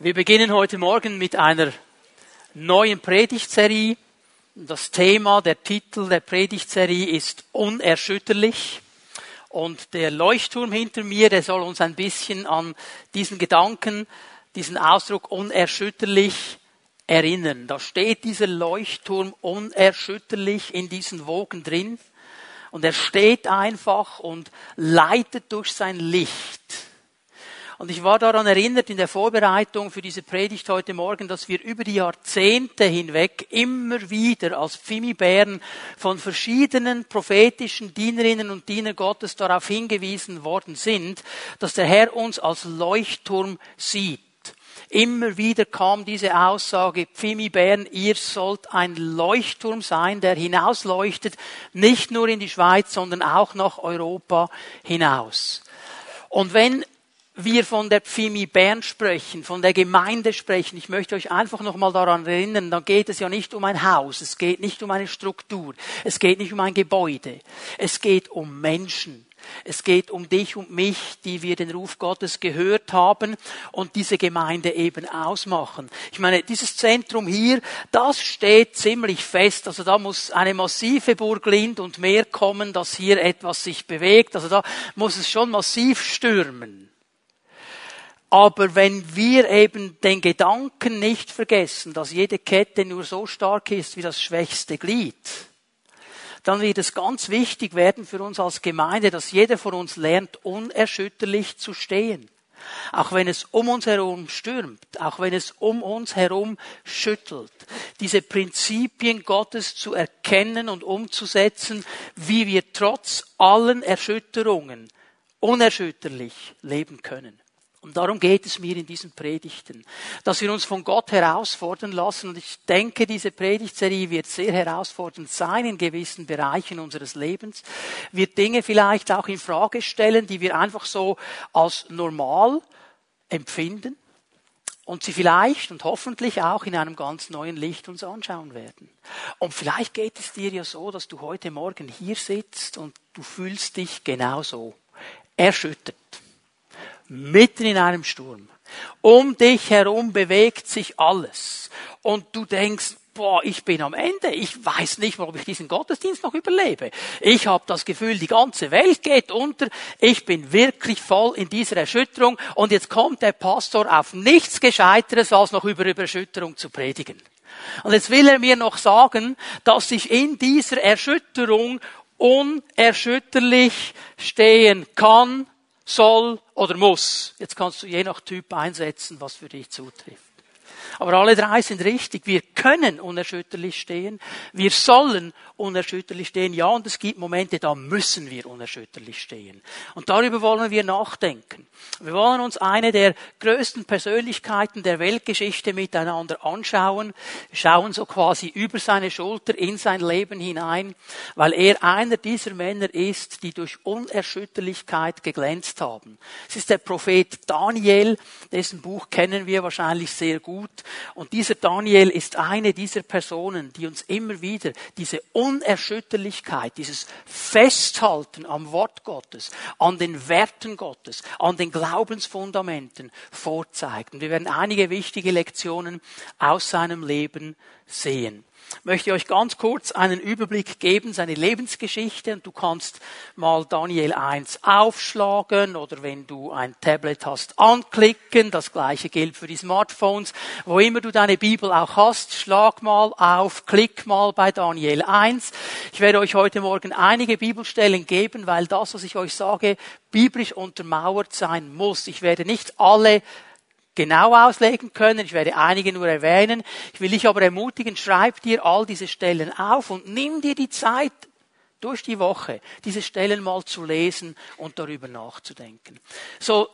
Wir beginnen heute Morgen mit einer neuen Predigtserie. Das Thema, der Titel der Predigtserie ist unerschütterlich. Und der Leuchtturm hinter mir, der soll uns ein bisschen an diesen Gedanken, diesen Ausdruck unerschütterlich erinnern. Da steht dieser Leuchtturm unerschütterlich in diesen Wogen drin. Und er steht einfach und leitet durch sein Licht und ich war daran erinnert in der Vorbereitung für diese Predigt heute Morgen, dass wir über die Jahrzehnte hinweg immer wieder als Pfimibären von verschiedenen prophetischen Dienerinnen und Diener Gottes darauf hingewiesen worden sind, dass der Herr uns als Leuchtturm sieht. Immer wieder kam diese Aussage, Pfimibären, ihr sollt ein Leuchtturm sein, der hinausleuchtet, nicht nur in die Schweiz, sondern auch nach Europa hinaus. Und wenn wir von der Pfimi Bern sprechen, von der Gemeinde sprechen, ich möchte euch einfach nochmal daran erinnern, dann geht es ja nicht um ein Haus, es geht nicht um eine Struktur, es geht nicht um ein Gebäude, es geht um Menschen. Es geht um dich und mich, die wir den Ruf Gottes gehört haben und diese Gemeinde eben ausmachen. Ich meine, dieses Zentrum hier, das steht ziemlich fest. Also da muss eine massive Burg Lind und mehr kommen, dass hier etwas sich bewegt. Also da muss es schon massiv stürmen. Aber wenn wir eben den Gedanken nicht vergessen, dass jede Kette nur so stark ist wie das schwächste Glied, dann wird es ganz wichtig werden für uns als Gemeinde, dass jeder von uns lernt, unerschütterlich zu stehen. Auch wenn es um uns herum stürmt, auch wenn es um uns herum schüttelt, diese Prinzipien Gottes zu erkennen und umzusetzen, wie wir trotz allen Erschütterungen unerschütterlich leben können. Und darum geht es mir in diesen Predigten, dass wir uns von Gott herausfordern lassen. Und ich denke, diese Predigtserie wird sehr herausfordernd sein in gewissen Bereichen unseres Lebens. Wird Dinge vielleicht auch in Frage stellen, die wir einfach so als normal empfinden und sie vielleicht und hoffentlich auch in einem ganz neuen Licht uns anschauen werden. Und vielleicht geht es dir ja so, dass du heute Morgen hier sitzt und du fühlst dich genauso erschüttert mitten in einem Sturm. Um dich herum bewegt sich alles. Und du denkst, boah, ich bin am Ende. Ich weiß nicht, warum ich diesen Gottesdienst noch überlebe. Ich habe das Gefühl, die ganze Welt geht unter. Ich bin wirklich voll in dieser Erschütterung. Und jetzt kommt der Pastor auf nichts Gescheiteres, als noch über Erschütterung zu predigen. Und jetzt will er mir noch sagen, dass ich in dieser Erschütterung unerschütterlich stehen kann, soll oder muss. Jetzt kannst du je nach Typ einsetzen, was für dich zutrifft. Aber alle drei sind richtig. Wir können unerschütterlich stehen. Wir sollen unerschütterlich stehen. Ja, und es gibt Momente, da müssen wir unerschütterlich stehen. Und darüber wollen wir nachdenken. Wir wollen uns eine der größten Persönlichkeiten der Weltgeschichte miteinander anschauen. Wir schauen so quasi über seine Schulter in sein Leben hinein, weil er einer dieser Männer ist, die durch Unerschütterlichkeit geglänzt haben. Es ist der Prophet Daniel, dessen Buch kennen wir wahrscheinlich sehr gut. Und dieser Daniel ist eine dieser Personen, die uns immer wieder diese Unerschütterlichkeit, dieses Festhalten am Wort Gottes, an den Werten Gottes, an den Glaubensfundamenten vorzeigt. Und wir werden einige wichtige Lektionen aus seinem Leben sehen möchte ich euch ganz kurz einen Überblick geben, seine Lebensgeschichte. Und du kannst mal Daniel 1 aufschlagen oder wenn du ein Tablet hast, anklicken. Das gleiche gilt für die Smartphones. Wo immer du deine Bibel auch hast, schlag mal auf, klick mal bei Daniel 1. Ich werde euch heute Morgen einige Bibelstellen geben, weil das, was ich euch sage, biblisch untermauert sein muss. Ich werde nicht alle genau auslegen können. Ich werde einige nur erwähnen. Ich will dich aber ermutigen, schreib dir all diese Stellen auf und nimm dir die Zeit, durch die Woche diese Stellen mal zu lesen und darüber nachzudenken. So,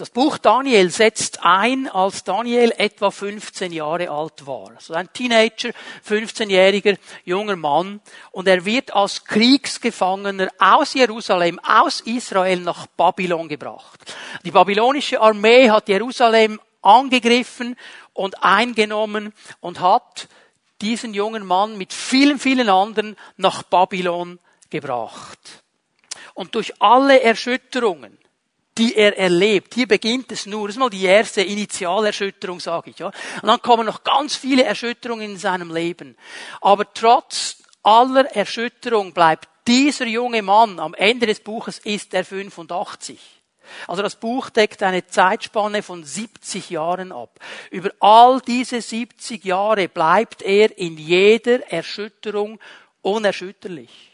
das Buch Daniel setzt ein, als Daniel etwa 15 Jahre alt war. So ein Teenager, 15-jähriger junger Mann. Und er wird als Kriegsgefangener aus Jerusalem, aus Israel nach Babylon gebracht. Die babylonische Armee hat Jerusalem angegriffen und eingenommen und hat diesen jungen Mann mit vielen, vielen anderen nach Babylon gebracht. Und durch alle Erschütterungen, die er erlebt. Hier beginnt es nur. Das ist mal die erste Initialerschütterung, sage ich. Ja. Und dann kommen noch ganz viele Erschütterungen in seinem Leben. Aber trotz aller Erschütterung bleibt dieser junge Mann am Ende des Buches ist er 85. Also das Buch deckt eine Zeitspanne von 70 Jahren ab. Über all diese 70 Jahre bleibt er in jeder Erschütterung unerschütterlich.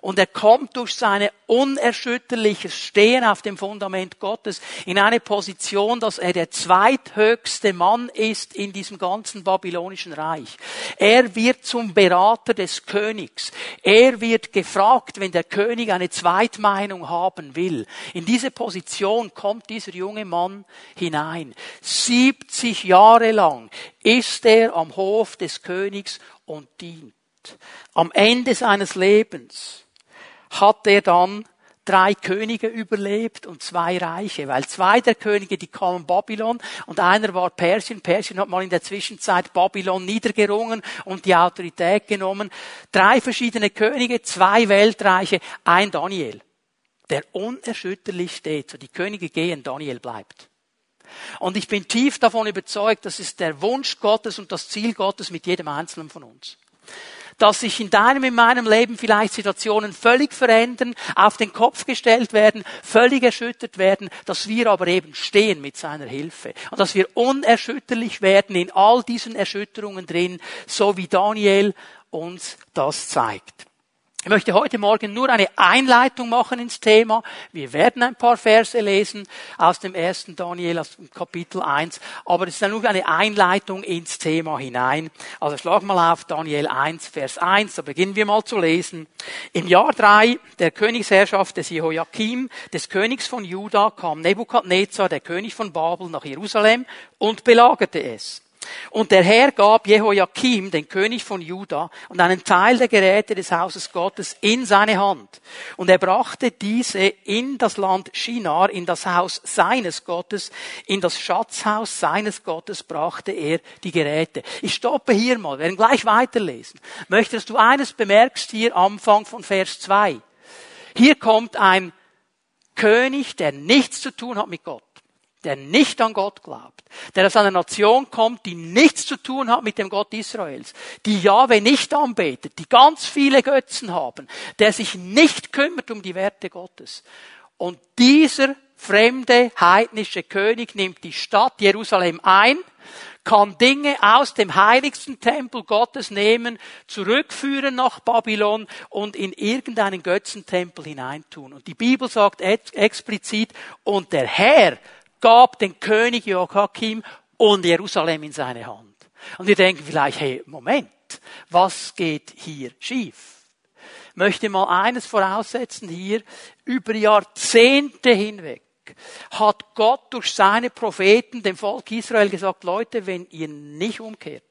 Und er kommt durch seine unerschütterliches Stehen auf dem Fundament Gottes in eine Position, dass er der zweithöchste Mann ist in diesem ganzen babylonischen Reich. Er wird zum Berater des Königs. Er wird gefragt, wenn der König eine Zweitmeinung haben will. In diese Position kommt dieser junge Mann hinein. 70 Jahre lang ist er am Hof des Königs und dient. Am Ende seines Lebens hat er dann drei Könige überlebt und zwei Reiche, weil zwei der Könige, die kamen Babylon und einer war Persien. Persien hat mal in der Zwischenzeit Babylon niedergerungen und die Autorität genommen. Drei verschiedene Könige, zwei Weltreiche, ein Daniel, der unerschütterlich steht. So die Könige gehen, Daniel bleibt. Und ich bin tief davon überzeugt, das ist der Wunsch Gottes und das Ziel Gottes mit jedem Einzelnen von uns dass sich in deinem, in meinem Leben vielleicht Situationen völlig verändern, auf den Kopf gestellt werden, völlig erschüttert werden, dass wir aber eben stehen mit seiner Hilfe. Und dass wir unerschütterlich werden in all diesen Erschütterungen drin, so wie Daniel uns das zeigt. Ich möchte heute Morgen nur eine Einleitung machen ins Thema. Wir werden ein paar Verse lesen aus dem ersten Daniel, aus dem Kapitel 1, aber es ist nur eine Einleitung ins Thema hinein. Also schlag mal auf Daniel 1, Vers 1, da beginnen wir mal zu lesen. Im Jahr 3 der Königsherrschaft des Jehoiakim, des Königs von Juda, kam Nebukadnezar, der König von Babel, nach Jerusalem und belagerte es. Und der Herr gab Jehoiakim, den König von Juda, und einen Teil der Geräte des Hauses Gottes in seine Hand. Und er brachte diese in das Land Shinar, in das Haus seines Gottes, in das Schatzhaus seines Gottes brachte er die Geräte. Ich stoppe hier mal, wir werden gleich weiterlesen. Möchtest du eines bemerkst hier Anfang von Vers 2. Hier kommt ein König, der nichts zu tun hat mit Gott der nicht an Gott glaubt, der aus einer Nation kommt, die nichts zu tun hat mit dem Gott Israels, die Jahwe nicht anbetet, die ganz viele Götzen haben, der sich nicht kümmert um die Werte Gottes. Und dieser fremde heidnische König nimmt die Stadt Jerusalem ein, kann Dinge aus dem heiligsten Tempel Gottes nehmen, zurückführen nach Babylon und in irgendeinen Götzentempel hineintun. Und die Bibel sagt explizit, und der Herr gab den König Joachim und Jerusalem in seine Hand. Und wir denken vielleicht, hey, Moment, was geht hier schief? Ich möchte mal eines voraussetzen hier, über Jahrzehnte hinweg hat Gott durch seine Propheten dem Volk Israel gesagt, Leute, wenn ihr nicht umkehrt,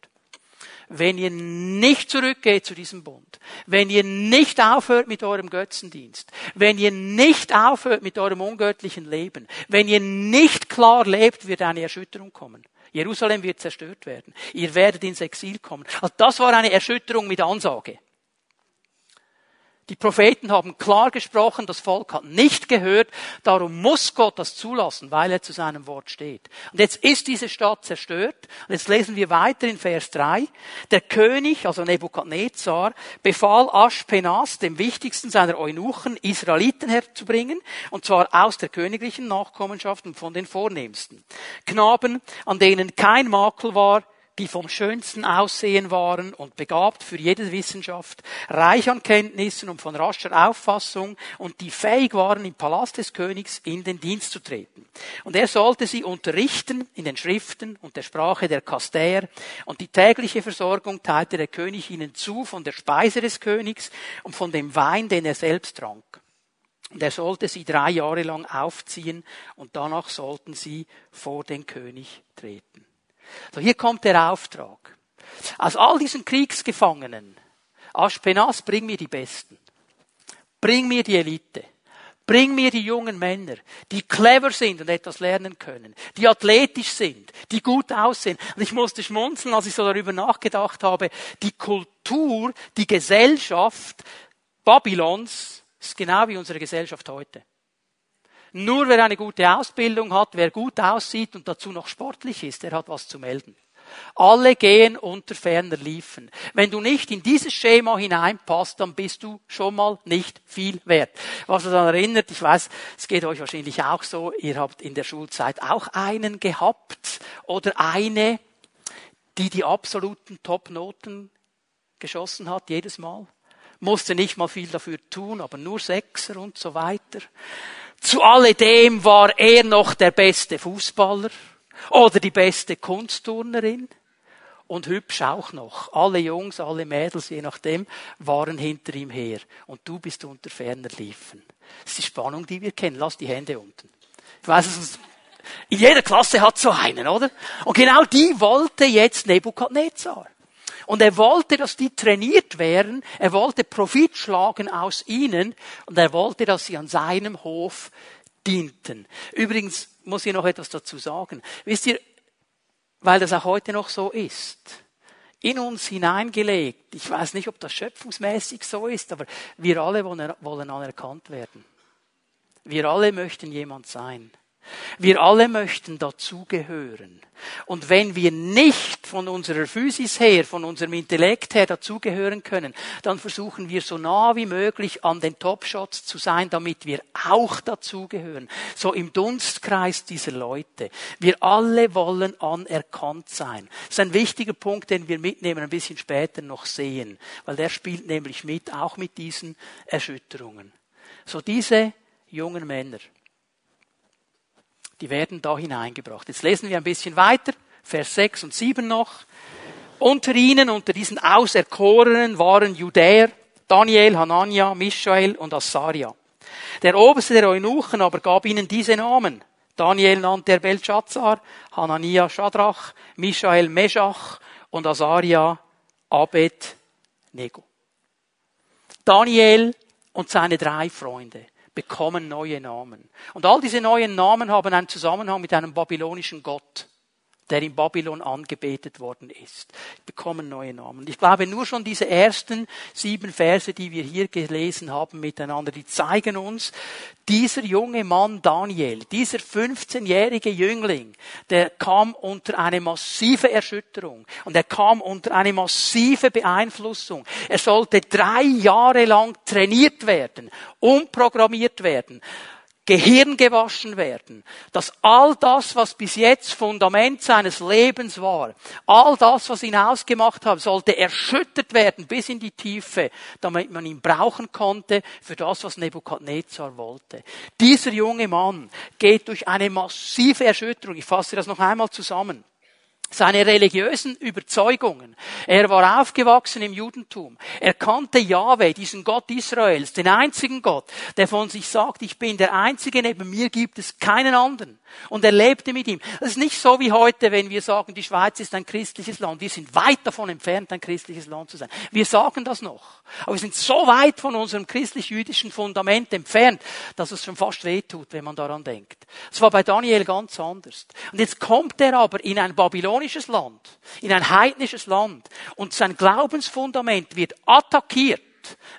wenn ihr nicht zurückgeht zu diesem Bund, wenn ihr nicht aufhört mit eurem Götzendienst, wenn ihr nicht aufhört mit eurem ungöttlichen Leben, wenn ihr nicht klar lebt, wird eine Erschütterung kommen. Jerusalem wird zerstört werden. Ihr werdet ins Exil kommen. Also das war eine Erschütterung mit Ansage. Die Propheten haben klar gesprochen, das Volk hat nicht gehört, darum muss Gott das zulassen, weil er zu seinem Wort steht. Und jetzt ist diese Stadt zerstört. Und jetzt lesen wir weiter in Vers 3. Der König, also Nebukadnezar, befahl Aschpenas, dem wichtigsten seiner Eunuchen, Israeliten herzubringen, und zwar aus der königlichen Nachkommenschaft und von den vornehmsten. Knaben, an denen kein Makel war, die vom schönsten Aussehen waren und begabt für jede Wissenschaft, reich an Kenntnissen und von rascher Auffassung und die fähig waren, im Palast des Königs in den Dienst zu treten. Und er sollte sie unterrichten in den Schriften und der Sprache der Kastäer und die tägliche Versorgung teilte der König ihnen zu von der Speise des Königs und von dem Wein, den er selbst trank. Und er sollte sie drei Jahre lang aufziehen und danach sollten sie vor den König treten. So, hier kommt der Auftrag. Aus all diesen Kriegsgefangenen, Aschpenas, bring mir die Besten. Bring mir die Elite. Bring mir die jungen Männer, die clever sind und etwas lernen können, die athletisch sind, die gut aussehen. Und ich musste schmunzeln, als ich so darüber nachgedacht habe, die Kultur, die Gesellschaft Babylons ist genau wie unsere Gesellschaft heute. Nur wer eine gute Ausbildung hat, wer gut aussieht und dazu noch sportlich ist, der hat was zu melden. Alle gehen unter ferner Liefen. Wenn du nicht in dieses Schema hineinpasst, dann bist du schon mal nicht viel wert. Was uns daran erinnert, ich weiß, es geht euch wahrscheinlich auch so, ihr habt in der Schulzeit auch einen gehabt oder eine, die die absoluten Top-Noten geschossen hat, jedes Mal. Musste nicht mal viel dafür tun, aber nur Sechser und so weiter. Zu alledem war er noch der beste Fußballer oder die beste Kunstturnerin und hübsch auch noch. Alle Jungs, alle Mädels, je nachdem, waren hinter ihm her. Und du bist unter ferner Liefen. Das ist die Spannung, die wir kennen. Lass die Hände unten. Ich weiß, es in jeder Klasse hat so einen, oder? Und genau die wollte jetzt Nebukadnezar. Und er wollte, dass die trainiert wären. Er wollte Profit schlagen aus ihnen. Und er wollte, dass sie an seinem Hof dienten. Übrigens muss ich noch etwas dazu sagen. Wisst ihr, weil das auch heute noch so ist, in uns hineingelegt, ich weiß nicht, ob das schöpfungsmäßig so ist, aber wir alle wollen anerkannt werden. Wir alle möchten jemand sein. Wir alle möchten dazugehören. Und wenn wir nicht von unserer Physis her, von unserem Intellekt her dazugehören können, dann versuchen wir so nah wie möglich an den Topshots zu sein, damit wir auch dazugehören. So im Dunstkreis dieser Leute. Wir alle wollen anerkannt sein. Das ist ein wichtiger Punkt, den wir mitnehmen, ein bisschen später noch sehen. Weil der spielt nämlich mit, auch mit diesen Erschütterungen. So diese jungen Männer die werden da hineingebracht. Jetzt lesen wir ein bisschen weiter, Vers 6 und 7 noch. Unter ihnen, unter diesen Auserkorenen waren Judäer, Daniel, Hanania, Michael und Asaria. Der oberste der Eunuchen aber gab ihnen diese Namen. Daniel nannte er Belshazzar, Hanania Shadrach, Michael Meshach und Asaria Abed Nego. Daniel und seine drei Freunde bekommen neue Namen. Und all diese neuen Namen haben einen Zusammenhang mit einem babylonischen Gott der in Babylon angebetet worden ist. Bekommen neue Namen. Ich glaube, nur schon diese ersten sieben Verse, die wir hier gelesen haben miteinander, die zeigen uns, dieser junge Mann Daniel, dieser 15-jährige Jüngling, der kam unter eine massive Erschütterung und er kam unter eine massive Beeinflussung. Er sollte drei Jahre lang trainiert werden, umprogrammiert werden. Gehirn gewaschen werden, dass all das, was bis jetzt Fundament seines Lebens war, all das, was ihn ausgemacht hat, sollte erschüttert werden bis in die Tiefe, damit man ihn brauchen konnte für das, was Nebukadnezar wollte. Dieser junge Mann geht durch eine massive Erschütterung. Ich fasse das noch einmal zusammen seine religiösen Überzeugungen. Er war aufgewachsen im Judentum. Er kannte Yahweh, diesen Gott Israels, den einzigen Gott, der von sich sagt, ich bin der Einzige, neben mir gibt es keinen anderen. Und er lebte mit ihm. Das ist nicht so wie heute, wenn wir sagen, die Schweiz ist ein christliches Land. Wir sind weit davon entfernt, ein christliches Land zu sein. Wir sagen das noch. Aber wir sind so weit von unserem christlich-jüdischen Fundament entfernt, dass es schon fast wehtut, wenn man daran denkt. Es war bei Daniel ganz anders. Und jetzt kommt er aber in ein babylonisches Land, in ein heidnisches Land, und sein Glaubensfundament wird attackiert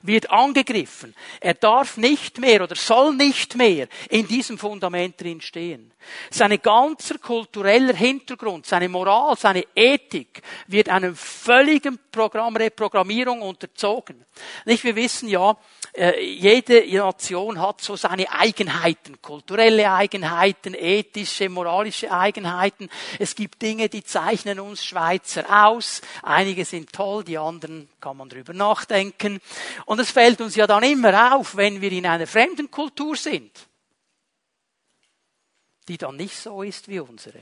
wird angegriffen. Er darf nicht mehr oder soll nicht mehr in diesem Fundament drin stehen. Sein ganzer kultureller Hintergrund, seine Moral, seine Ethik wird einem völligen Programm, Reprogrammierung unterzogen. Nicht, wir wissen ja, äh, jede Nation hat so seine Eigenheiten, kulturelle Eigenheiten, ethische, moralische Eigenheiten. Es gibt Dinge, die zeichnen uns Schweizer aus. Einige sind toll, die anderen kann man drüber nachdenken. Und es fällt uns ja dann immer auf, wenn wir in einer fremden Kultur sind, die dann nicht so ist wie unsere.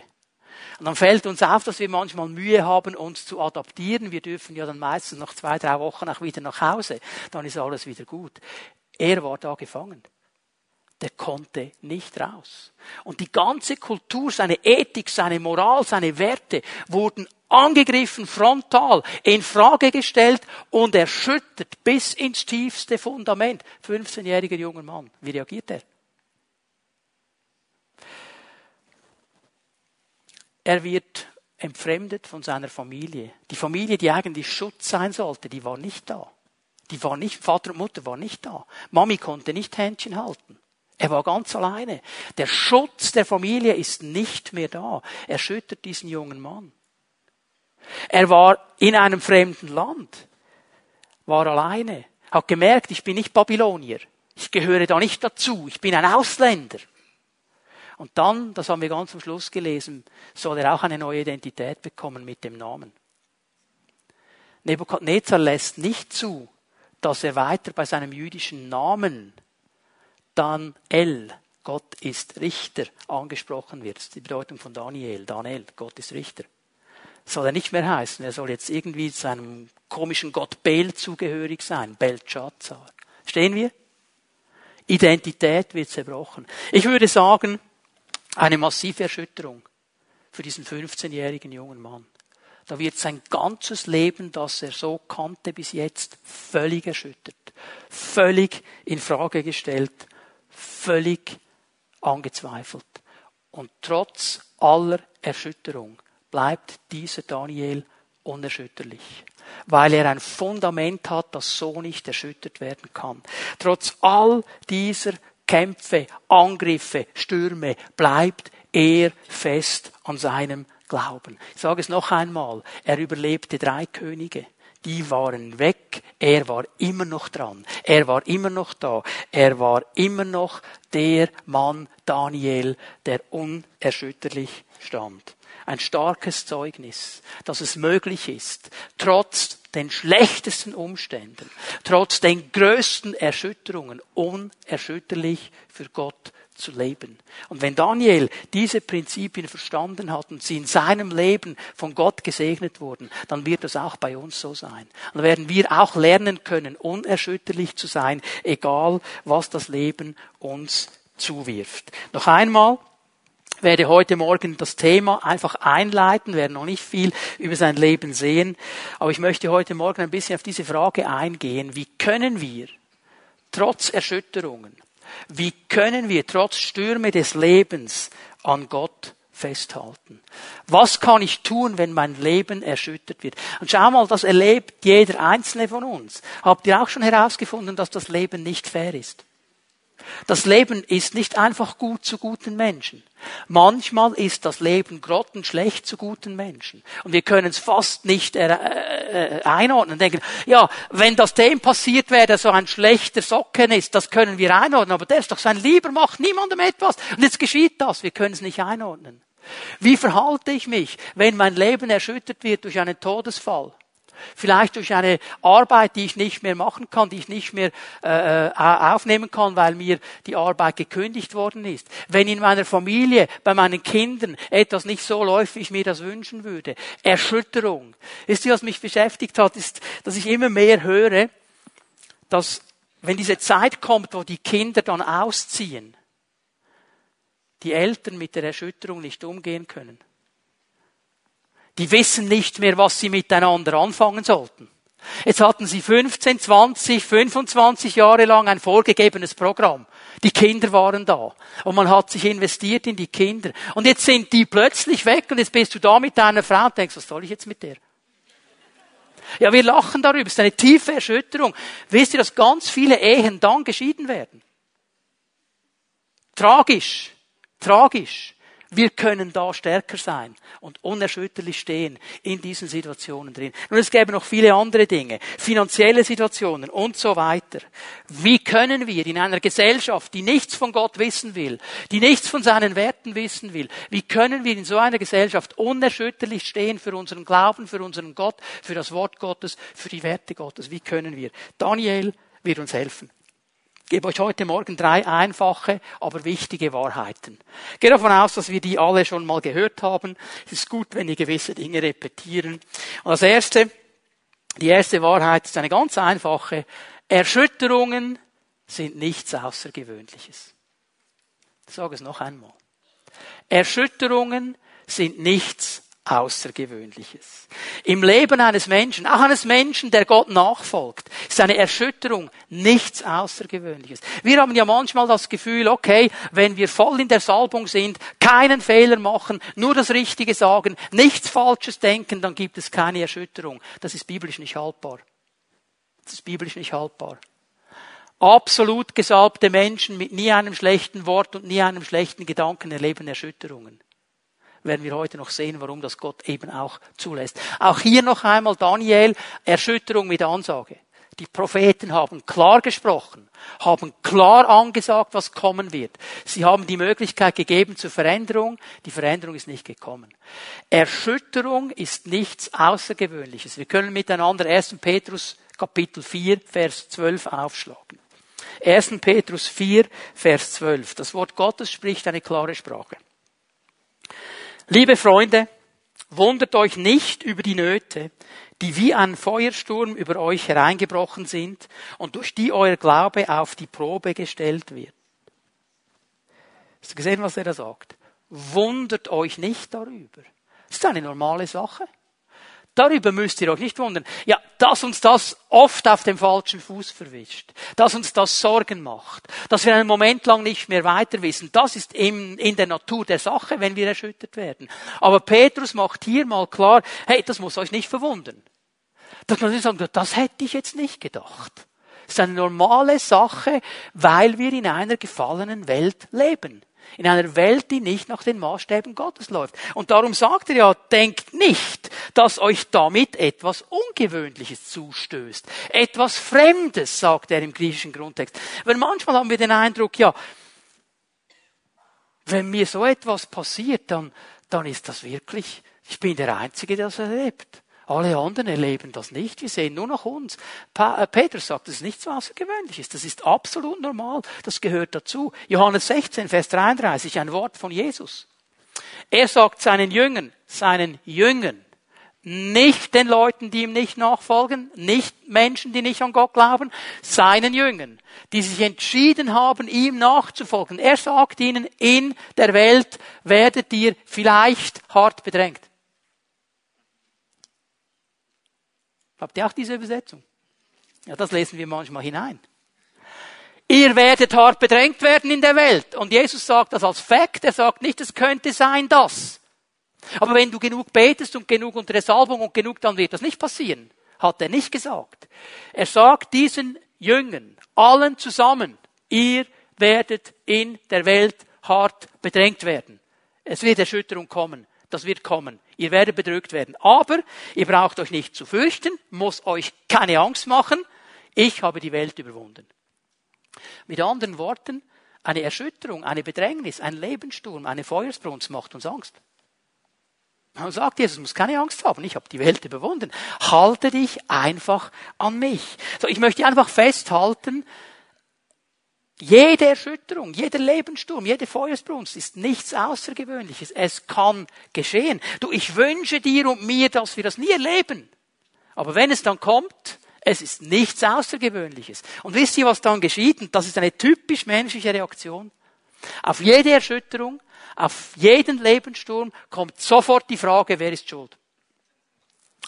Und dann fällt uns auf, dass wir manchmal Mühe haben, uns zu adaptieren. Wir dürfen ja dann meistens nach zwei, drei Wochen auch wieder nach Hause. Dann ist alles wieder gut. Er war da gefangen. Der konnte nicht raus. Und die ganze Kultur, seine Ethik, seine Moral, seine Werte wurden angegriffen, frontal, in Frage gestellt und erschüttert bis ins tiefste Fundament. 15-jähriger junger Mann. Wie reagiert er? Er wird entfremdet von seiner Familie. Die Familie, die eigentlich Schutz sein sollte, die war nicht da. Die war nicht, Vater und Mutter war nicht da. Mami konnte nicht Händchen halten. Er war ganz alleine. Der Schutz der Familie ist nicht mehr da. Er schüttert diesen jungen Mann. Er war in einem fremden Land, war alleine, hat gemerkt, ich bin nicht Babylonier. Ich gehöre da nicht dazu. Ich bin ein Ausländer. Und dann, das haben wir ganz am Schluss gelesen, soll er auch eine neue Identität bekommen mit dem Namen. Nebukadnezar lässt nicht zu, dass er weiter bei seinem jüdischen Namen dann El, Gott ist Richter, angesprochen wird. Das ist die Bedeutung von Daniel, Daniel, Gott ist Richter. soll er nicht mehr heißen. Er soll jetzt irgendwie seinem komischen Gott Bel zugehörig sein, Belshazzar. Stehen wir? Identität wird zerbrochen. Ich würde sagen, eine massive Erschütterung für diesen 15-jährigen jungen Mann. Da wird sein ganzes Leben, das er so kannte bis jetzt, völlig erschüttert, völlig in Frage gestellt, völlig angezweifelt. Und trotz aller Erschütterung bleibt dieser Daniel unerschütterlich, weil er ein Fundament hat, das so nicht erschüttert werden kann. Trotz all dieser Kämpfe, Angriffe, Stürme bleibt er fest an seinem Glauben. Ich sage es noch einmal, er überlebte drei Könige. Die waren weg, er war immer noch dran, er war immer noch da, er war immer noch der Mann Daniel, der unerschütterlich stand. Ein starkes Zeugnis, dass es möglich ist, trotz den schlechtesten Umständen, trotz den größten Erschütterungen, unerschütterlich für Gott zu leben. Und wenn Daniel diese Prinzipien verstanden hat und sie in seinem Leben von Gott gesegnet wurden, dann wird das auch bei uns so sein. Dann werden wir auch lernen können, unerschütterlich zu sein, egal was das Leben uns zuwirft. Noch einmal, werde heute Morgen das Thema einfach einleiten, werden noch nicht viel über sein Leben sehen, aber ich möchte heute Morgen ein bisschen auf diese Frage eingehen, wie können wir trotz Erschütterungen, wie können wir trotz Stürme des Lebens an Gott festhalten? Was kann ich tun, wenn mein Leben erschüttert wird? Und schau mal, das erlebt jeder einzelne von uns. Habt ihr auch schon herausgefunden, dass das Leben nicht fair ist? Das Leben ist nicht einfach gut zu guten Menschen. Manchmal ist das Leben grottenschlecht zu guten Menschen. Und wir können es fast nicht äh, äh, einordnen. Denken, ja, wenn das dem passiert wäre, der so ein schlechter Socken ist, das können wir einordnen. Aber der ist doch sein Lieber, macht niemandem etwas. Und jetzt geschieht das. Wir können es nicht einordnen. Wie verhalte ich mich, wenn mein Leben erschüttert wird durch einen Todesfall? Vielleicht durch eine Arbeit, die ich nicht mehr machen kann, die ich nicht mehr äh, äh, aufnehmen kann, weil mir die Arbeit gekündigt worden ist. Wenn in meiner Familie, bei meinen Kindern etwas nicht so läuft, wie ich mir das wünschen würde. Erschütterung. Ist die, was mich beschäftigt hat, ist, dass ich immer mehr höre, dass wenn diese Zeit kommt, wo die Kinder dann ausziehen, die Eltern mit der Erschütterung nicht umgehen können. Die wissen nicht mehr, was sie miteinander anfangen sollten. Jetzt hatten sie 15, 20, 25 Jahre lang ein vorgegebenes Programm. Die Kinder waren da. Und man hat sich investiert in die Kinder. Und jetzt sind die plötzlich weg und jetzt bist du da mit deiner Frau und denkst, was soll ich jetzt mit der? Ja, wir lachen darüber. Es ist eine tiefe Erschütterung. Wisst ihr, dass ganz viele Ehen dann geschieden werden? Tragisch. Tragisch. Wir können da stärker sein und unerschütterlich stehen in diesen Situationen drin. Und es gäbe noch viele andere Dinge, finanzielle Situationen und so weiter. Wie können wir in einer Gesellschaft, die nichts von Gott wissen will, die nichts von seinen Werten wissen will, wie können wir in so einer Gesellschaft unerschütterlich stehen für unseren Glauben, für unseren Gott, für das Wort Gottes, für die Werte Gottes? Wie können wir? Daniel wird uns helfen. Ich gebe euch heute Morgen drei einfache, aber wichtige Wahrheiten. Ich davon aus, dass wir die alle schon mal gehört haben. Es ist gut, wenn wir gewisse Dinge repetieren. Und das erste, die erste Wahrheit ist eine ganz einfache. Erschütterungen sind nichts Außergewöhnliches. Ich sage es noch einmal. Erschütterungen sind nichts Außergewöhnliches. Im Leben eines Menschen, auch eines Menschen, der Gott nachfolgt, ist eine Erschütterung nichts Außergewöhnliches. Wir haben ja manchmal das Gefühl, okay, wenn wir voll in der Salbung sind, keinen Fehler machen, nur das Richtige sagen, nichts Falsches denken, dann gibt es keine Erschütterung. Das ist biblisch nicht haltbar. Das ist biblisch nicht haltbar. Absolut gesalbte Menschen mit nie einem schlechten Wort und nie einem schlechten Gedanken erleben Erschütterungen. Werden wir heute noch sehen, warum das Gott eben auch zulässt. Auch hier noch einmal Daniel, Erschütterung mit Ansage. Die Propheten haben klar gesprochen, haben klar angesagt, was kommen wird. Sie haben die Möglichkeit gegeben zur Veränderung. Die Veränderung ist nicht gekommen. Erschütterung ist nichts Außergewöhnliches. Wir können miteinander 1. Petrus Kapitel 4, Vers 12 aufschlagen. 1. Petrus 4, Vers 12. Das Wort Gottes spricht eine klare Sprache. Liebe Freunde, wundert euch nicht über die Nöte, die wie ein Feuersturm über euch hereingebrochen sind und durch die euer Glaube auf die Probe gestellt wird. Hast du gesehen, was er da sagt? Wundert euch nicht darüber. Das ist eine normale Sache. Darüber müsst ihr euch nicht wundern. Ja, dass uns das oft auf dem falschen Fuß verwischt, dass uns das Sorgen macht, dass wir einen Moment lang nicht mehr weiter wissen, das ist in, der Natur der Sache, wenn wir erschüttert werden. Aber Petrus macht hier mal klar, hey, das muss euch nicht verwundern. Dass man nicht sagen, das hätte ich jetzt nicht gedacht. Das ist eine normale Sache, weil wir in einer gefallenen Welt leben. In einer Welt, die nicht nach den Maßstäben Gottes läuft. Und darum sagt er ja, denkt nicht, dass euch damit etwas Ungewöhnliches zustößt. Etwas Fremdes, sagt er im griechischen Grundtext. Weil manchmal haben wir den Eindruck, ja, wenn mir so etwas passiert, dann, dann ist das wirklich, ich bin der Einzige, der das erlebt. Alle anderen erleben das nicht. Wir sehen nur noch uns. Pa äh, Petrus sagt, das ist nichts Außergewöhnliches. Das ist absolut normal. Das gehört dazu. Johannes 16, Vers 33, ein Wort von Jesus. Er sagt seinen Jüngern, seinen Jüngern, nicht den Leuten, die ihm nicht nachfolgen, nicht Menschen, die nicht an Gott glauben, seinen Jüngern, die sich entschieden haben, ihm nachzufolgen. Er sagt ihnen, in der Welt werdet ihr vielleicht hart bedrängt. Habt ihr auch diese Übersetzung? Ja, das lesen wir manchmal hinein. Ihr werdet hart bedrängt werden in der Welt. Und Jesus sagt das als Fakt. Er sagt nicht, es könnte sein, dass. Aber wenn du genug betest und genug unter der Salbung und genug, dann wird das nicht passieren. Hat er nicht gesagt. Er sagt diesen Jüngern, allen zusammen, ihr werdet in der Welt hart bedrängt werden. Es wird Erschütterung kommen. Das wird kommen. Ihr werdet bedrückt werden. Aber ihr braucht euch nicht zu fürchten, muss euch keine Angst machen. Ich habe die Welt überwunden. Mit anderen Worten, eine Erschütterung, eine Bedrängnis, ein Lebenssturm, eine Feuersbrunst macht uns Angst. Man sagt Jesus, muss keine Angst haben, ich habe die Welt überwunden. Halte dich einfach an mich. So, ich möchte einfach festhalten, jede Erschütterung, jeder Lebenssturm, jede Feuersbrunst ist nichts Außergewöhnliches. Es kann geschehen. Du, ich wünsche dir und mir, dass wir das nie erleben. Aber wenn es dann kommt, es ist nichts Außergewöhnliches. Und wisst ihr, was dann geschieht? Und das ist eine typisch menschliche Reaktion. Auf jede Erschütterung, auf jeden Lebenssturm kommt sofort die Frage, wer ist schuld?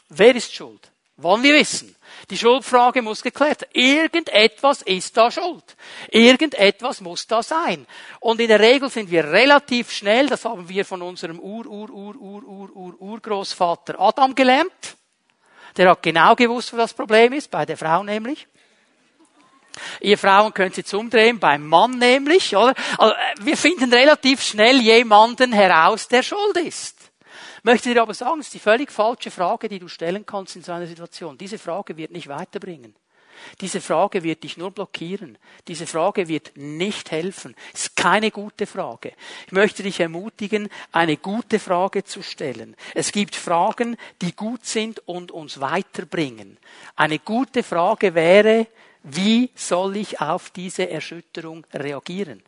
Wer ist schuld? Wollen wir wissen. Die Schuldfrage muss geklärt werden. Irgendetwas ist da schuld. Irgendetwas muss da sein. Und in der Regel sind wir relativ schnell, das haben wir von unserem Ur, Ur, Ur, Ur, Ur, Ur, Urgroßvater Adam gelernt. Der hat genau gewusst, wo das Problem ist, bei der Frau nämlich. Ihr Frauen könnt sie umdrehen, beim Mann nämlich, oder? Also, wir finden relativ schnell jemanden heraus, der schuld ist. Möchte dir aber sagen, es ist die völlig falsche Frage, die du stellen kannst in so einer Situation. Diese Frage wird nicht weiterbringen. Diese Frage wird dich nur blockieren. Diese Frage wird nicht helfen. Es ist keine gute Frage. Ich möchte dich ermutigen, eine gute Frage zu stellen. Es gibt Fragen, die gut sind und uns weiterbringen. Eine gute Frage wäre, wie soll ich auf diese Erschütterung reagieren?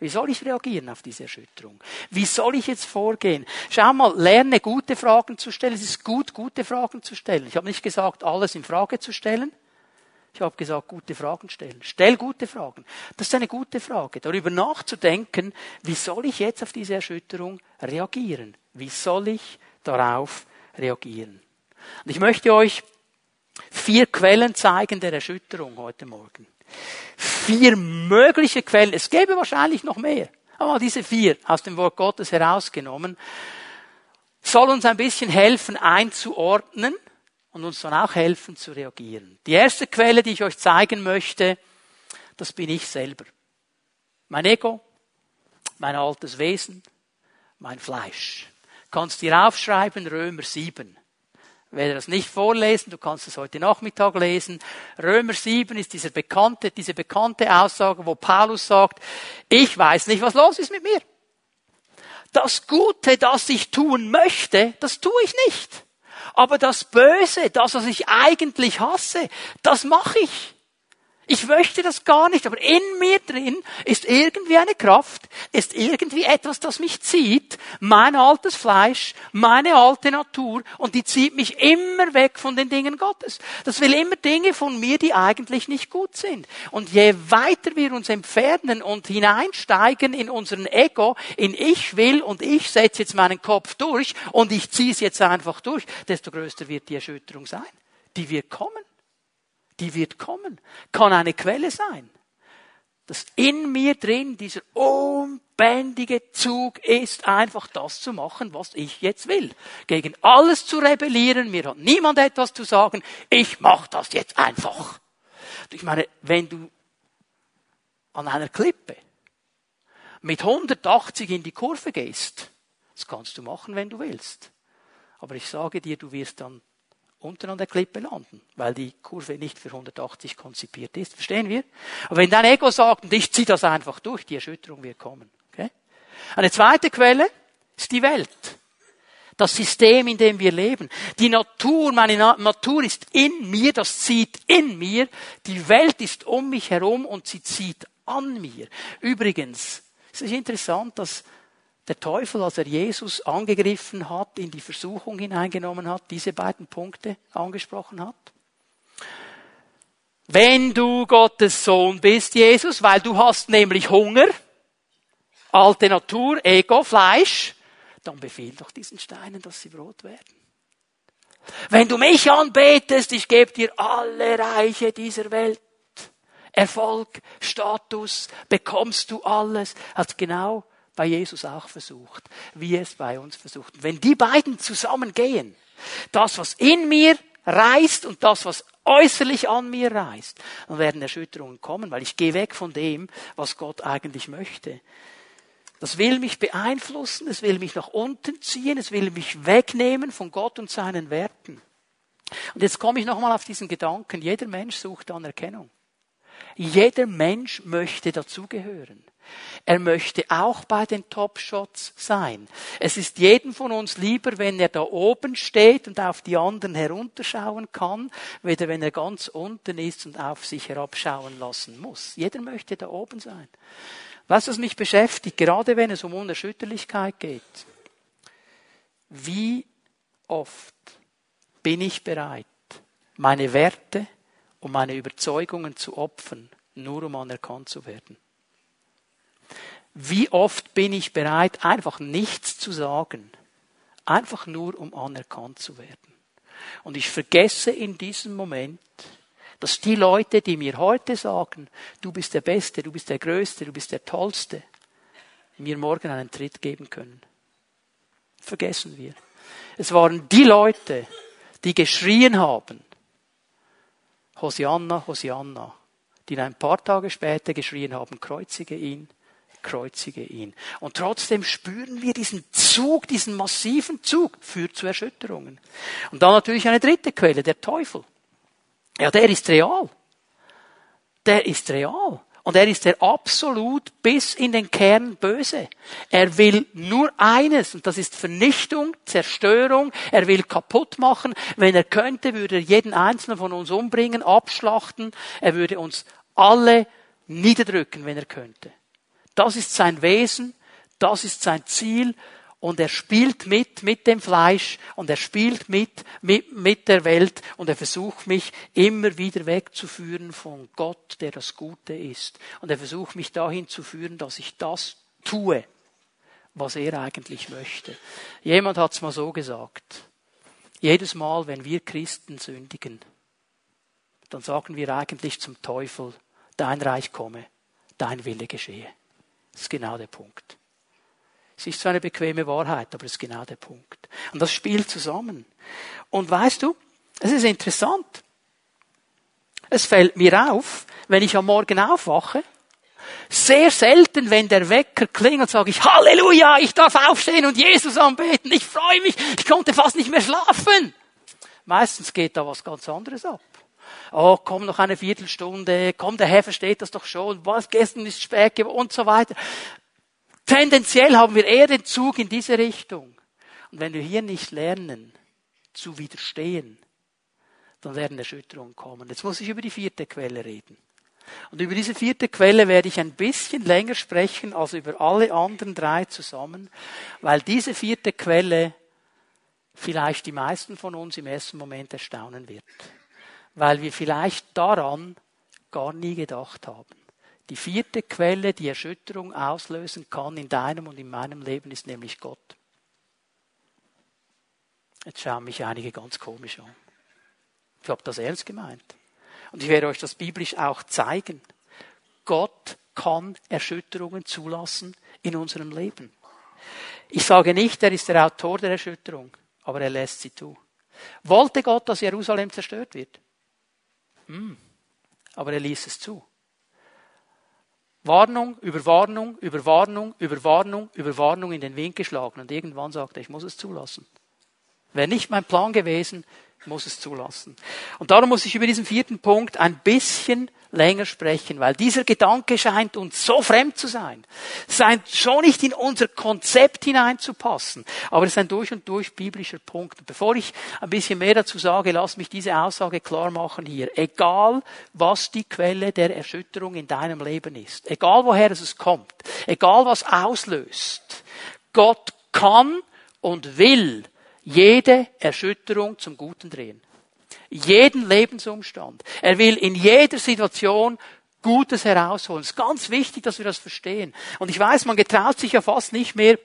Wie soll ich reagieren auf diese Erschütterung? Wie soll ich jetzt vorgehen? Schau mal, lerne gute Fragen zu stellen. Es ist gut, gute Fragen zu stellen. Ich habe nicht gesagt, alles in Frage zu stellen. Ich habe gesagt, gute Fragen stellen. Stell gute Fragen. Das ist eine gute Frage. Darüber nachzudenken, wie soll ich jetzt auf diese Erschütterung reagieren? Wie soll ich darauf reagieren? Und ich möchte euch vier Quellen zeigen der Erschütterung heute Morgen vier mögliche Quellen. Es gäbe wahrscheinlich noch mehr. Aber diese vier aus dem Wort Gottes herausgenommen, soll uns ein bisschen helfen einzuordnen und uns dann auch helfen zu reagieren. Die erste Quelle, die ich euch zeigen möchte, das bin ich selber. Mein Ego, mein altes Wesen, mein Fleisch. Kannst dir aufschreiben, Römer 7. werde das nicht vorlesen, du kannst es heute Nachmittag lesen. Römer 7 ist diese bekannte, diese bekannte Aussage, wo Paulus sagt, ich weiß nicht, was los ist mit mir. Das Gute, das ich tun möchte, das tue ich nicht. Aber das Böse, das, was ich eigentlich hasse, das mache ich. Ich möchte das gar nicht, aber in mir drin ist irgendwie eine Kraft, ist irgendwie etwas, das mich zieht, mein altes Fleisch, meine alte Natur, und die zieht mich immer weg von den Dingen Gottes. Das will immer Dinge von mir, die eigentlich nicht gut sind. Und je weiter wir uns entfernen und hineinsteigen in unseren Ego, in ich will und ich setze jetzt meinen Kopf durch und ich ziehe es jetzt einfach durch, desto größer wird die Erschütterung sein, die wird kommen die wird kommen. Kann eine Quelle sein. Dass in mir drin dieser unbändige Zug ist, einfach das zu machen, was ich jetzt will. Gegen alles zu rebellieren, mir hat niemand etwas zu sagen, ich mache das jetzt einfach. Ich meine, wenn du an einer Klippe mit 180 in die Kurve gehst, das kannst du machen, wenn du willst. Aber ich sage dir, du wirst dann unten an der Klippe landen, weil die Kurve nicht für 180 konzipiert ist. Verstehen wir? Aber wenn dein Ego sagt, und ich ziehe das einfach durch, die Erschütterung wird kommen. Okay? Eine zweite Quelle ist die Welt. Das System, in dem wir leben. Die Natur, meine Natur ist in mir, das zieht in mir. Die Welt ist um mich herum und sie zieht an mir. Übrigens, es ist interessant, dass der Teufel, als er Jesus angegriffen hat, in die Versuchung hineingenommen hat, diese beiden Punkte angesprochen hat? Wenn du Gottes Sohn bist, Jesus, weil du hast nämlich Hunger, alte Natur, Ego, Fleisch, dann befehl doch diesen Steinen, dass sie Brot werden. Wenn du mich anbetest, ich gebe dir alle Reiche dieser Welt. Erfolg, Status, bekommst du alles. Hat genau bei Jesus auch versucht, wie es bei uns versucht. Wenn die beiden zusammengehen, das, was in mir reißt und das, was äußerlich an mir reißt, dann werden Erschütterungen kommen, weil ich gehe weg von dem, was Gott eigentlich möchte. Das will mich beeinflussen, es will mich nach unten ziehen, es will mich wegnehmen von Gott und seinen Werten. Und jetzt komme ich nochmal auf diesen Gedanken, jeder Mensch sucht Anerkennung. Jeder Mensch möchte dazugehören. Er möchte auch bei den Top-Shots sein. Es ist jedem von uns lieber, wenn er da oben steht und auf die anderen herunterschauen kann, weder wenn er ganz unten ist und auf sich herabschauen lassen muss. Jeder möchte da oben sein. Was was mich beschäftigt, gerade wenn es um Unerschütterlichkeit geht? Wie oft bin ich bereit, meine Werte und meine Überzeugungen zu opfern, nur um anerkannt zu werden? Wie oft bin ich bereit, einfach nichts zu sagen, einfach nur um anerkannt zu werden. Und ich vergesse in diesem Moment, dass die Leute, die mir heute sagen, du bist der Beste, du bist der Größte, du bist der Tollste, mir morgen einen Tritt geben können. Vergessen wir. Es waren die Leute, die geschrien haben, Hosianna, Hosianna, die ein paar Tage später geschrien haben, kreuzige ihn, kreuzige ihn. Und trotzdem spüren wir diesen Zug, diesen massiven Zug, führt zu Erschütterungen. Und dann natürlich eine dritte Quelle, der Teufel. Ja, der ist real. Der ist real. Und er ist der absolut bis in den Kern böse. Er will nur eines, und das ist Vernichtung, Zerstörung. Er will kaputt machen. Wenn er könnte, würde er jeden einzelnen von uns umbringen, abschlachten. Er würde uns alle niederdrücken, wenn er könnte. Das ist sein Wesen, das ist sein Ziel und er spielt mit mit dem Fleisch und er spielt mit, mit mit der Welt und er versucht mich immer wieder wegzuführen von Gott, der das Gute ist. Und er versucht mich dahin zu führen, dass ich das tue, was er eigentlich möchte. Jemand hat es mal so gesagt. Jedes Mal, wenn wir Christen sündigen, dann sagen wir eigentlich zum Teufel, dein Reich komme, dein Wille geschehe. Das ist genau der Punkt. Es ist zwar eine bequeme Wahrheit, aber es ist genau der Punkt. Und das spielt zusammen. Und weißt du, es ist interessant. es fällt mir auf, wenn ich am Morgen aufwache, sehr selten, wenn der Wecker klingelt, sage ich, Halleluja, ich darf aufstehen und Jesus anbeten, ich freue mich, ich konnte fast nicht mehr schlafen. Meistens geht da was ganz anderes ab. Oh, komm noch eine Viertelstunde, komm, der Herr versteht das doch schon, was gestern ist spät geworden und so weiter. Tendenziell haben wir eher den Zug in diese Richtung. Und wenn wir hier nicht lernen, zu widerstehen, dann werden Erschütterungen kommen. Jetzt muss ich über die vierte Quelle reden. Und über diese vierte Quelle werde ich ein bisschen länger sprechen als über alle anderen drei zusammen, weil diese vierte Quelle vielleicht die meisten von uns im ersten Moment erstaunen wird. Weil wir vielleicht daran gar nie gedacht haben. Die vierte Quelle, die Erschütterung auslösen kann in deinem und in meinem Leben, ist nämlich Gott. Jetzt schauen mich einige ganz komisch an. Ich habe das ernst gemeint. Und ich werde euch das biblisch auch zeigen. Gott kann Erschütterungen zulassen in unserem Leben. Ich sage nicht, er ist der Autor der Erschütterung, aber er lässt sie zu. Wollte Gott, dass Jerusalem zerstört wird? Hm. Aber er ließ es zu. Warnung über Warnung, über Warnung, über Warnung, über Warnung in den Wind geschlagen. Und irgendwann sagte er, ich muss es zulassen. Wäre nicht mein Plan gewesen, muss es zulassen. Und darum muss ich über diesen vierten Punkt ein bisschen länger sprechen, weil dieser Gedanke scheint uns so fremd zu sein. Scheint schon nicht in unser Konzept hineinzupassen, aber es ist ein durch und durch biblischer Punkt. Bevor ich ein bisschen mehr dazu sage, lass mich diese Aussage klar machen hier. Egal, was die Quelle der Erschütterung in deinem Leben ist, egal woher es kommt, egal was auslöst, Gott kann und will jede Erschütterung zum Guten drehen. Jeden Lebensumstand. Er will in jeder Situation Gutes herausholen. Es ist ganz wichtig, dass wir das verstehen. Und ich weiß, man getraut sich ja fast nicht mehr,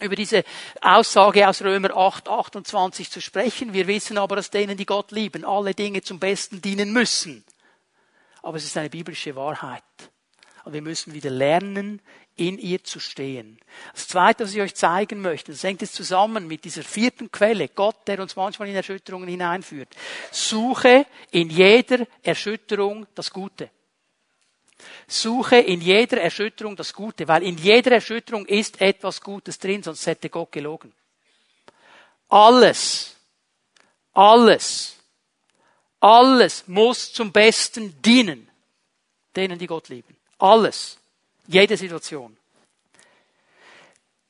über diese Aussage aus Römer 8, 28 zu sprechen. Wir wissen aber, dass denen, die Gott lieben, alle Dinge zum Besten dienen müssen. Aber es ist eine biblische Wahrheit. Und wir müssen wieder lernen, in ihr zu stehen. Das Zweite, was ich euch zeigen möchte, das hängt jetzt zusammen mit dieser vierten Quelle, Gott, der uns manchmal in Erschütterungen hineinführt. Suche in jeder Erschütterung das Gute. Suche in jeder Erschütterung das Gute, weil in jeder Erschütterung ist etwas Gutes drin, sonst hätte Gott gelogen. Alles, alles, alles muss zum Besten dienen, denen, die Gott lieben. Alles. Jede Situation.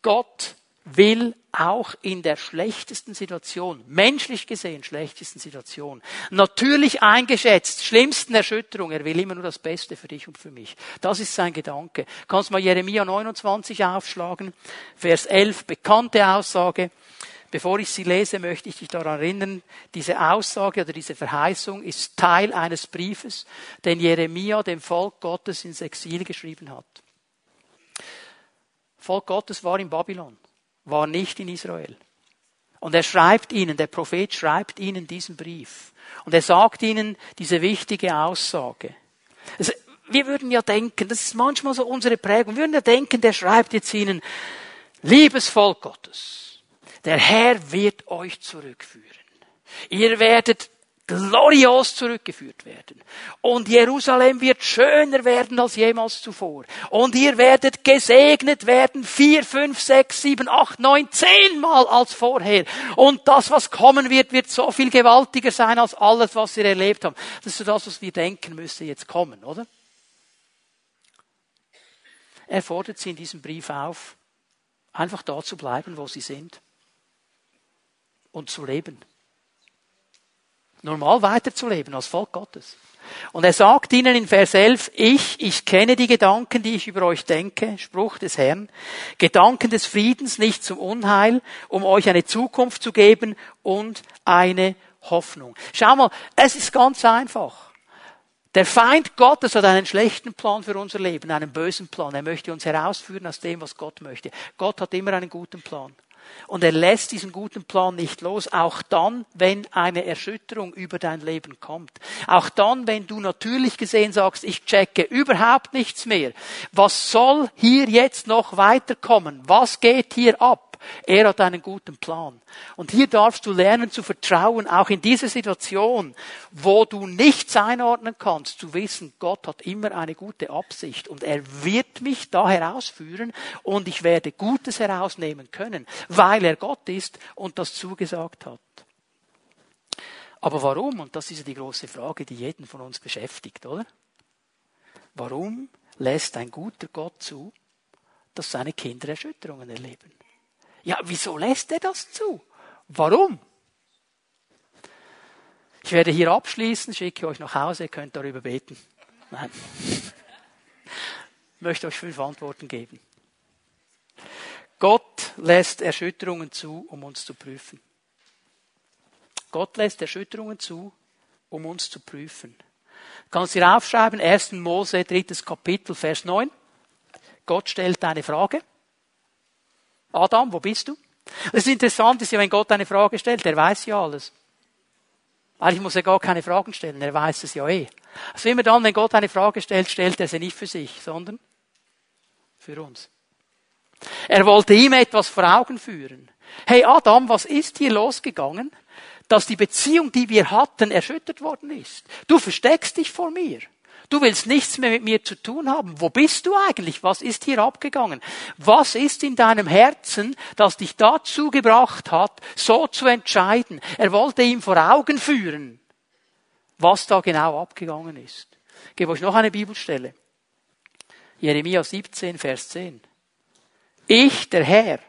Gott will auch in der schlechtesten Situation, menschlich gesehen schlechtesten Situation, natürlich eingeschätzt, schlimmsten Erschütterung, er will immer nur das Beste für dich und für mich. Das ist sein Gedanke. Kannst mal Jeremia 29 aufschlagen, Vers 11, bekannte Aussage. Bevor ich sie lese, möchte ich dich daran erinnern, diese Aussage oder diese Verheißung ist Teil eines Briefes, den Jeremia dem Volk Gottes ins Exil geschrieben hat. Volk Gottes war in Babylon, war nicht in Israel. Und er schreibt ihnen, der Prophet schreibt ihnen diesen Brief. Und er sagt ihnen diese wichtige Aussage. Also, wir würden ja denken, das ist manchmal so unsere Prägung, wir würden ja denken, der schreibt jetzt ihnen, liebes Volk Gottes, der Herr wird euch zurückführen. Ihr werdet glorios zurückgeführt werden. Und Jerusalem wird schöner werden als jemals zuvor. Und ihr werdet gesegnet werden, vier, fünf, sechs, sieben, acht, neun, zehnmal als vorher. Und das, was kommen wird, wird so viel gewaltiger sein als alles, was wir erlebt haben. Das ist so das, was wir denken müsste jetzt kommen, oder? Er fordert sie in diesem Brief auf, einfach da zu bleiben, wo sie sind. Und zu leben normal weiterzuleben als Volk Gottes. Und er sagt ihnen in Vers 11, ich, ich kenne die Gedanken, die ich über euch denke, Spruch des Herrn, Gedanken des Friedens, nicht zum Unheil, um euch eine Zukunft zu geben und eine Hoffnung. Schau mal, es ist ganz einfach. Der Feind Gottes hat einen schlechten Plan für unser Leben, einen bösen Plan. Er möchte uns herausführen aus dem, was Gott möchte. Gott hat immer einen guten Plan. Und er lässt diesen guten Plan nicht los, auch dann, wenn eine Erschütterung über dein Leben kommt. Auch dann, wenn du natürlich gesehen sagst, ich checke überhaupt nichts mehr. Was soll hier jetzt noch weiterkommen? Was geht hier ab? Er hat einen guten Plan. Und hier darfst du lernen zu vertrauen, auch in dieser Situation, wo du nichts einordnen kannst, zu wissen, Gott hat immer eine gute Absicht und er wird mich da herausführen und ich werde Gutes herausnehmen können, weil er Gott ist und das zugesagt hat. Aber warum? Und das ist ja die große Frage, die jeden von uns beschäftigt, oder? Warum lässt ein guter Gott zu, dass seine Kinder Erschütterungen erleben? Ja, wieso lässt er das zu? Warum? Ich werde hier abschließen, schicke euch nach Hause, ihr könnt darüber beten. Nein. Ich möchte euch fünf Antworten geben. Gott lässt Erschütterungen zu, um uns zu prüfen. Gott lässt Erschütterungen zu, um uns zu prüfen. Kannst du hier aufschreiben, 1. Mose, drittes Kapitel, Vers 9. Gott stellt eine Frage. Adam, wo bist du? Das Interessante ist ja, wenn Gott eine Frage stellt, er weiß ja alles. Eigentlich muss er gar keine Fragen stellen, er weiß es ja eh. Also immer dann, wenn Gott eine Frage stellt, stellt er sie nicht für sich, sondern für uns. Er wollte ihm etwas vor Augen führen. Hey Adam, was ist hier losgegangen? dass die Beziehung, die wir hatten, erschüttert worden ist. Du versteckst dich vor mir. Du willst nichts mehr mit mir zu tun haben. Wo bist du eigentlich? Was ist hier abgegangen? Was ist in deinem Herzen, das dich dazu gebracht hat, so zu entscheiden? Er wollte ihm vor Augen führen, was da genau abgegangen ist. Ich gebe euch noch eine Bibelstelle. Jeremia 17, Vers 10. Ich, der Herr,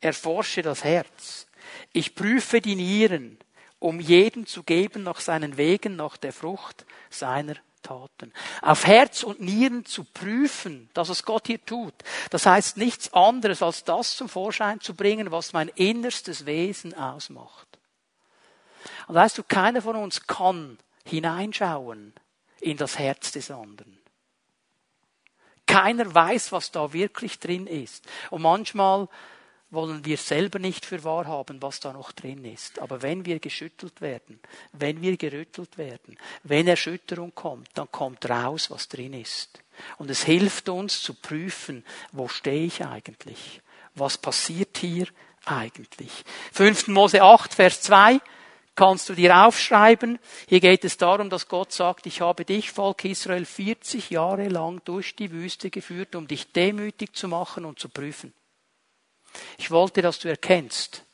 erforsche das Herz. Ich prüfe die Nieren um jeden zu geben nach seinen Wegen, nach der Frucht seiner Taten. Auf Herz und Nieren zu prüfen, das was Gott hier tut, das heißt nichts anderes als das zum Vorschein zu bringen, was mein innerstes Wesen ausmacht. Und weißt du, keiner von uns kann hineinschauen in das Herz des anderen. Keiner weiß, was da wirklich drin ist. Und manchmal wollen wir selber nicht für wahr haben, was da noch drin ist. Aber wenn wir geschüttelt werden, wenn wir gerüttelt werden, wenn Erschütterung kommt, dann kommt raus, was drin ist. Und es hilft uns zu prüfen, wo stehe ich eigentlich? Was passiert hier eigentlich? 5. Mose 8, Vers 2 kannst du dir aufschreiben. Hier geht es darum, dass Gott sagt, ich habe dich, Volk Israel, 40 Jahre lang durch die Wüste geführt, um dich demütig zu machen und zu prüfen. Ich wollte, dass du erkennst,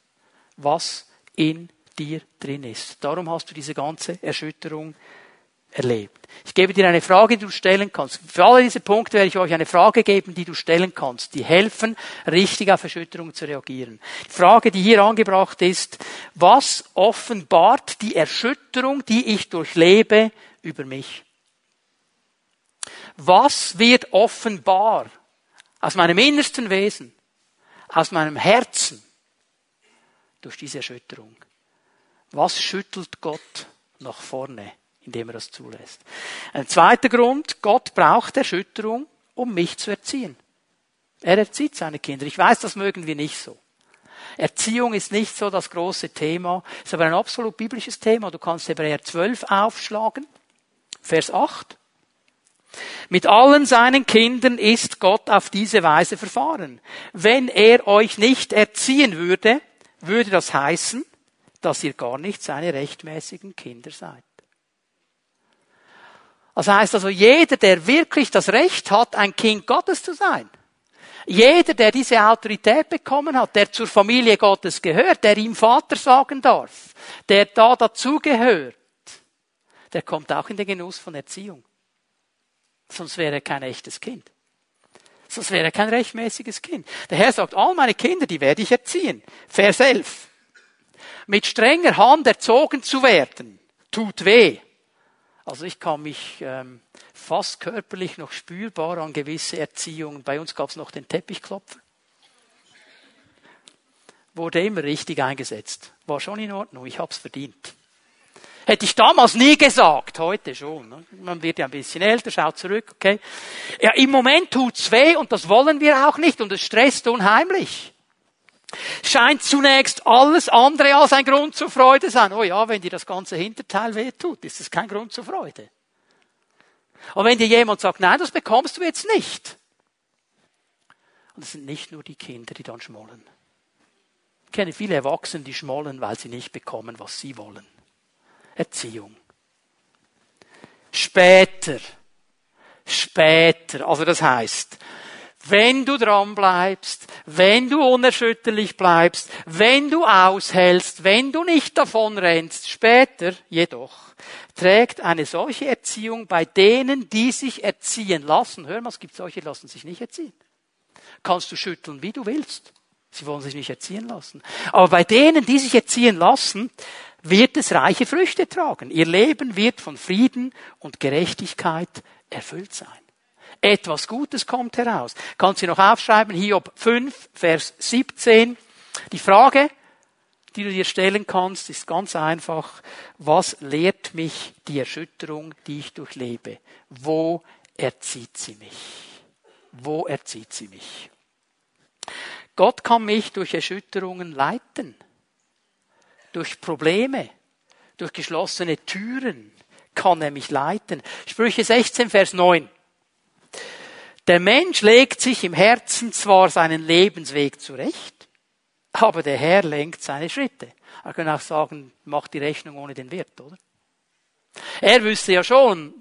was in dir drin ist. Darum hast du diese ganze Erschütterung erlebt. Ich gebe dir eine Frage, die du stellen kannst. Für alle diese Punkte werde ich euch eine Frage geben, die du stellen kannst, die helfen, richtig auf Erschütterungen zu reagieren. Die Frage, die hier angebracht ist, was offenbart die Erschütterung, die ich durchlebe, über mich? Was wird offenbar aus meinem innersten Wesen? Aus meinem Herzen durch diese Erschütterung. Was schüttelt Gott nach vorne, indem er das zulässt? Ein zweiter Grund, Gott braucht Erschütterung, um mich zu erziehen. Er erzieht seine Kinder. Ich weiß, das mögen wir nicht so. Erziehung ist nicht so das große Thema, ist aber ein absolut biblisches Thema. Du kannst Hebräer 12 aufschlagen, Vers 8. Mit allen seinen Kindern ist Gott auf diese Weise verfahren. Wenn er euch nicht erziehen würde, würde das heißen, dass ihr gar nicht seine rechtmäßigen Kinder seid. Das heißt also, jeder, der wirklich das Recht hat, ein Kind Gottes zu sein, jeder, der diese Autorität bekommen hat, der zur Familie Gottes gehört, der ihm Vater sagen darf, der da dazugehört, der kommt auch in den Genuss von Erziehung. Sonst wäre er kein echtes Kind. Sonst wäre er kein rechtmäßiges Kind. Der Herr sagt, all meine Kinder, die werde ich erziehen. Vers 11. Mit strenger Hand erzogen zu werden, tut weh. Also ich kann mich ähm, fast körperlich noch spürbar an gewisse Erziehungen. Bei uns gab es noch den Teppichklopfer. Wurde immer richtig eingesetzt. War schon in Ordnung, ich hab's verdient. Hätte ich damals nie gesagt, heute schon. Ne? Man wird ja ein bisschen älter, schaut zurück, okay. Ja, im Moment tut's weh und das wollen wir auch nicht und es stresst unheimlich. Scheint zunächst alles andere als ein Grund zur Freude sein. Oh ja, wenn dir das ganze Hinterteil weh tut, ist das kein Grund zur Freude. Und wenn dir jemand sagt, nein, das bekommst du jetzt nicht. Und es sind nicht nur die Kinder, die dann schmollen. Ich kenne viele Erwachsene, die schmollen, weil sie nicht bekommen, was sie wollen. Erziehung. Später. Später. Also das heißt, wenn du dran bleibst, wenn du unerschütterlich bleibst, wenn du aushältst, wenn du nicht davon rennst, später jedoch trägt eine solche Erziehung bei denen, die sich erziehen lassen. Hör mal, es gibt solche, die lassen sich nicht erziehen. Kannst du schütteln, wie du willst. Sie wollen sich nicht erziehen lassen. Aber bei denen, die sich erziehen lassen, wird es reiche Früchte tragen. Ihr Leben wird von Frieden und Gerechtigkeit erfüllt sein. Etwas Gutes kommt heraus. Kannst du noch aufschreiben, Hiob 5, Vers 17. Die Frage, die du dir stellen kannst, ist ganz einfach. Was lehrt mich die Erschütterung, die ich durchlebe? Wo erzieht sie mich? Wo erzieht sie mich? Gott kann mich durch Erschütterungen leiten. Durch Probleme, durch geschlossene Türen kann er mich leiten. Sprüche 16, Vers 9. Der Mensch legt sich im Herzen zwar seinen Lebensweg zurecht, aber der Herr lenkt seine Schritte. Er kann auch sagen, macht die Rechnung ohne den Wirt, oder? Er wüsste ja schon,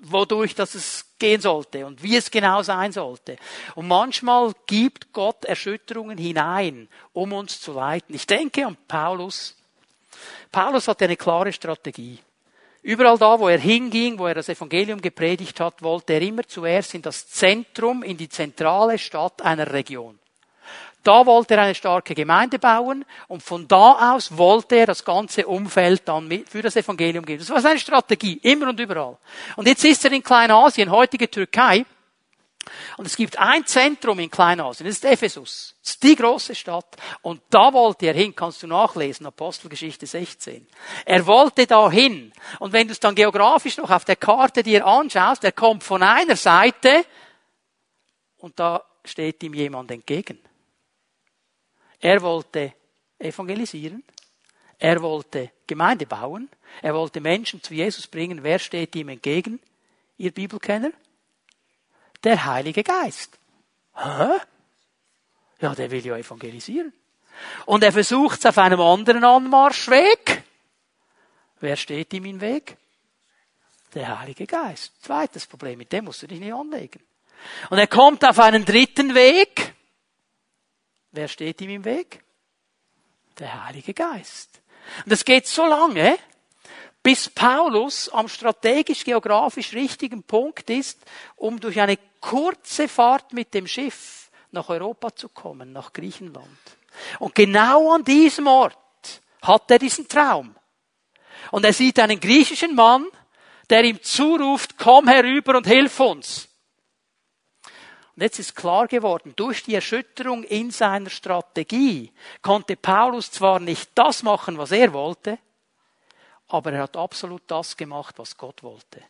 wodurch das es gehen sollte und wie es genau sein sollte. Und manchmal gibt Gott Erschütterungen hinein, um uns zu leiten. Ich denke an Paulus. Paulus hatte eine klare Strategie. Überall da, wo er hinging, wo er das Evangelium gepredigt hat, wollte er immer zuerst in das Zentrum, in die zentrale Stadt einer Region. Da wollte er eine starke Gemeinde bauen und von da aus wollte er das ganze Umfeld dann für das Evangelium geben. Das war seine Strategie, immer und überall. Und jetzt ist er in Kleinasien, heutige Türkei, und es gibt ein Zentrum in Kleinasien, das ist Ephesus. Das ist die große Stadt. Und da wollte er hin, kannst du nachlesen, Apostelgeschichte 16. Er wollte da hin. Und wenn du es dann geografisch noch auf der Karte dir anschaust, er kommt von einer Seite und da steht ihm jemand entgegen. Er wollte evangelisieren. Er wollte Gemeinde bauen. Er wollte Menschen zu Jesus bringen. Wer steht ihm entgegen? Ihr Bibelkenner? Der Heilige Geist. Hä? Ja, der will ja evangelisieren. Und er versucht es auf einem anderen Anmarschweg. Wer steht ihm im Weg? Der Heilige Geist. Zweites Problem, mit dem musst du dich nicht anlegen. Und er kommt auf einen dritten Weg. Wer steht ihm im Weg? Der Heilige Geist. Und das geht so lange, bis Paulus am strategisch-geografisch richtigen Punkt ist, um durch eine kurze Fahrt mit dem Schiff nach Europa zu kommen, nach Griechenland. Und genau an diesem Ort hat er diesen Traum. Und er sieht einen griechischen Mann, der ihm zuruft, komm herüber und hilf uns. Und jetzt ist klar geworden, durch die Erschütterung in seiner Strategie konnte Paulus zwar nicht das machen, was er wollte, aber er hat absolut das gemacht, was Gott wollte.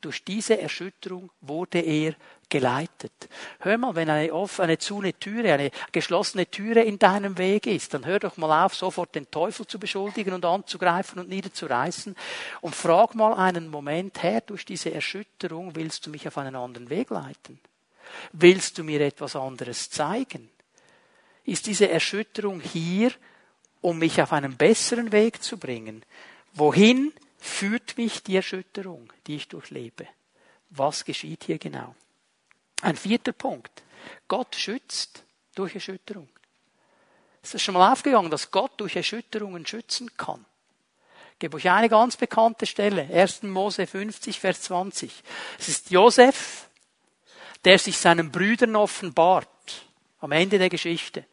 Durch diese Erschütterung wurde er geleitet. Hör mal, wenn eine offene, zune Türe, eine geschlossene Türe in deinem Weg ist, dann hör doch mal auf, sofort den Teufel zu beschuldigen und anzugreifen und niederzureißen und frag mal einen Moment, Herr, durch diese Erschütterung willst du mich auf einen anderen Weg leiten? Willst du mir etwas anderes zeigen? Ist diese Erschütterung hier, um mich auf einen besseren Weg zu bringen? Wohin führt mich die Erschütterung, die ich durchlebe? Was geschieht hier genau? Ein vierter Punkt. Gott schützt durch Erschütterung. Es ist schon mal aufgegangen, dass Gott durch Erschütterungen schützen kann. Ich gebe euch eine ganz bekannte Stelle. 1. Mose 50, Vers 20. Es ist Josef, der sich seinen Brüdern offenbart. Am Ende der Geschichte.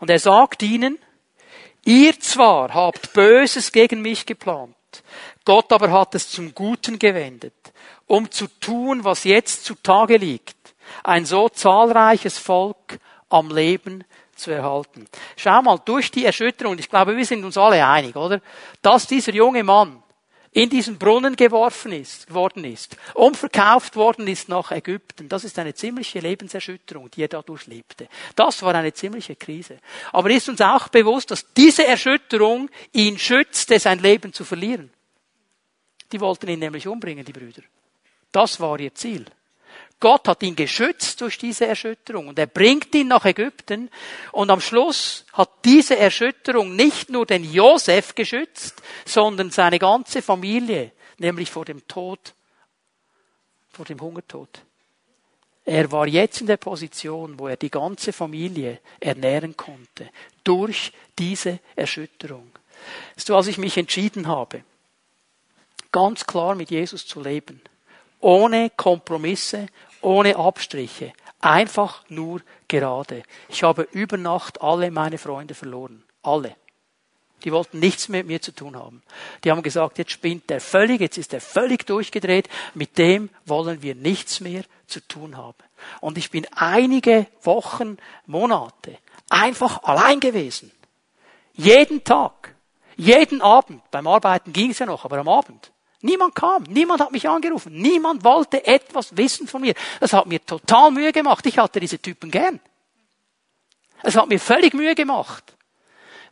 Und er sagt ihnen, Ihr zwar habt Böses gegen mich geplant, Gott aber hat es zum Guten gewendet, um zu tun, was jetzt zutage liegt, ein so zahlreiches Volk am Leben zu erhalten. Schau mal, durch die Erschütterung, ich glaube, wir sind uns alle einig, oder? Dass dieser junge Mann in diesen Brunnen geworfen ist, geworden ist, umverkauft worden ist nach Ägypten. Das ist eine ziemliche Lebenserschütterung, die er da durchlebte. Das war eine ziemliche Krise. Aber ist uns auch bewusst, dass diese Erschütterung ihn schützte, sein Leben zu verlieren. Die wollten ihn nämlich umbringen, die Brüder. Das war ihr Ziel. Gott hat ihn geschützt durch diese Erschütterung und er bringt ihn nach Ägypten und am Schluss hat diese Erschütterung nicht nur den Josef geschützt, sondern seine ganze Familie, nämlich vor dem Tod, vor dem Hungertod. Er war jetzt in der Position, wo er die ganze Familie ernähren konnte, durch diese Erschütterung. Weißt du, als ich mich entschieden habe, ganz klar mit Jesus zu leben, ohne Kompromisse, ohne Abstriche, einfach nur gerade. Ich habe über Nacht alle meine Freunde verloren. Alle. Die wollten nichts mehr mit mir zu tun haben. Die haben gesagt, jetzt spinnt der völlig, jetzt ist er völlig durchgedreht, mit dem wollen wir nichts mehr zu tun haben. Und ich bin einige Wochen, Monate einfach allein gewesen. Jeden Tag, jeden Abend. Beim Arbeiten ging es ja noch, aber am Abend. Niemand kam, niemand hat mich angerufen, niemand wollte etwas wissen von mir. Das hat mir total Mühe gemacht. Ich hatte diese Typen gern. Es hat mir völlig Mühe gemacht.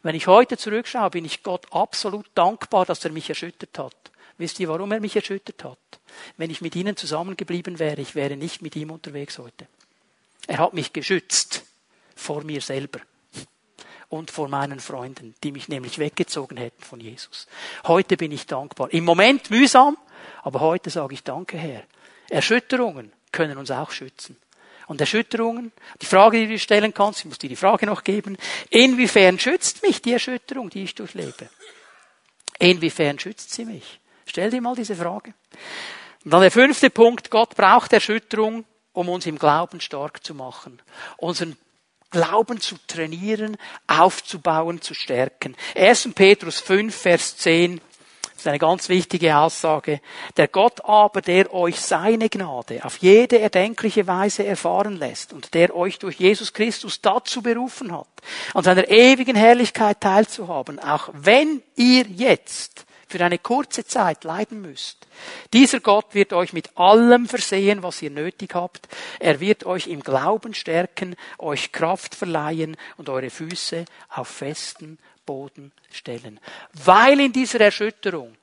Wenn ich heute zurückschaue, bin ich Gott absolut dankbar, dass er mich erschüttert hat. Wisst ihr, warum er mich erschüttert hat? Wenn ich mit ihnen zusammengeblieben wäre, ich wäre nicht mit ihm unterwegs heute. Er hat mich geschützt vor mir selber und vor meinen Freunden, die mich nämlich weggezogen hätten von Jesus. Heute bin ich dankbar. Im Moment mühsam, aber heute sage ich Danke, Herr. Erschütterungen können uns auch schützen. Und Erschütterungen, die Frage, die du stellen kannst, ich muss dir die Frage noch geben, inwiefern schützt mich die Erschütterung, die ich durchlebe? Inwiefern schützt sie mich? Stell dir mal diese Frage. Und dann der fünfte Punkt, Gott braucht Erschütterung, um uns im Glauben stark zu machen. Unseren Glauben zu trainieren, aufzubauen, zu stärken. 1. Petrus 5, Vers 10 ist eine ganz wichtige Aussage. Der Gott aber, der euch seine Gnade auf jede erdenkliche Weise erfahren lässt und der euch durch Jesus Christus dazu berufen hat, an seiner ewigen Herrlichkeit teilzuhaben, auch wenn ihr jetzt für eine kurze Zeit leiden müsst. Dieser Gott wird euch mit allem versehen, was ihr nötig habt. Er wird euch im Glauben stärken, euch Kraft verleihen und eure Füße auf festen Boden stellen. Weil in dieser Erschütterung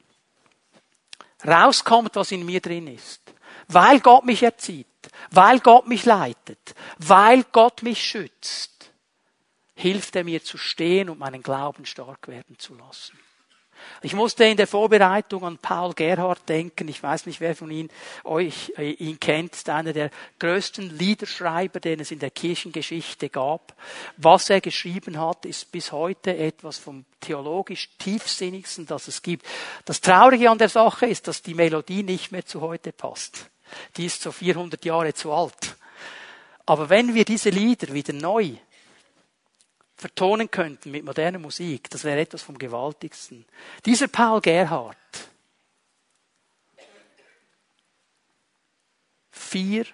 rauskommt, was in mir drin ist. Weil Gott mich erzieht. Weil Gott mich leitet. Weil Gott mich schützt. Hilft er mir zu stehen und meinen Glauben stark werden zu lassen. Ich musste in der Vorbereitung an Paul Gerhardt denken. Ich weiß nicht, wer von Ihnen euch äh, ihn kennt. ist einer der größten Liederschreiber, den es in der Kirchengeschichte gab. Was er geschrieben hat, ist bis heute etwas vom theologisch tiefsinnigsten, das es gibt. Das Traurige an der Sache ist, dass die Melodie nicht mehr zu heute passt. Die ist so 400 Jahre zu alt. Aber wenn wir diese Lieder wieder neu vertonen könnten mit moderner Musik, das wäre etwas vom Gewaltigsten. Dieser Paul Gerhardt, vier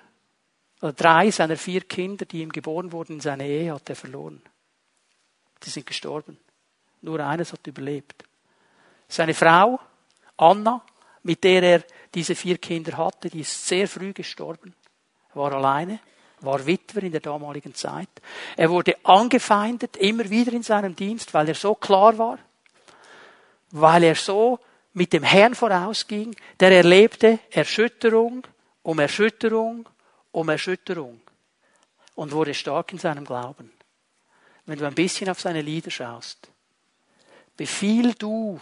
oder drei seiner vier Kinder, die ihm geboren wurden in seiner Ehe, hat er verloren. Die sind gestorben. Nur eines hat überlebt. Seine Frau, Anna, mit der er diese vier Kinder hatte, die ist sehr früh gestorben, war alleine war Witwer in der damaligen Zeit. Er wurde angefeindet, immer wieder in seinem Dienst, weil er so klar war, weil er so mit dem Herrn vorausging, der erlebte Erschütterung um Erschütterung um Erschütterung und wurde stark in seinem Glauben. Wenn du ein bisschen auf seine Lieder schaust, befiehl du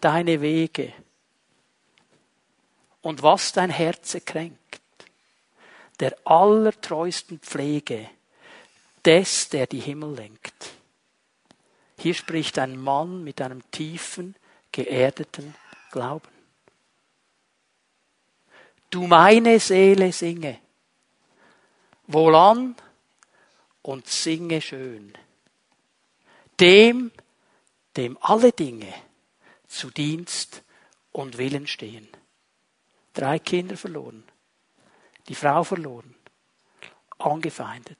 deine Wege und was dein Herz kränkt der allertreuesten Pflege des, der die Himmel lenkt. Hier spricht ein Mann mit einem tiefen, geerdeten Glauben. Du meine Seele singe, wohlan und singe schön. Dem, dem alle Dinge zu Dienst und Willen stehen. Drei Kinder verloren die Frau verloren, angefeindet.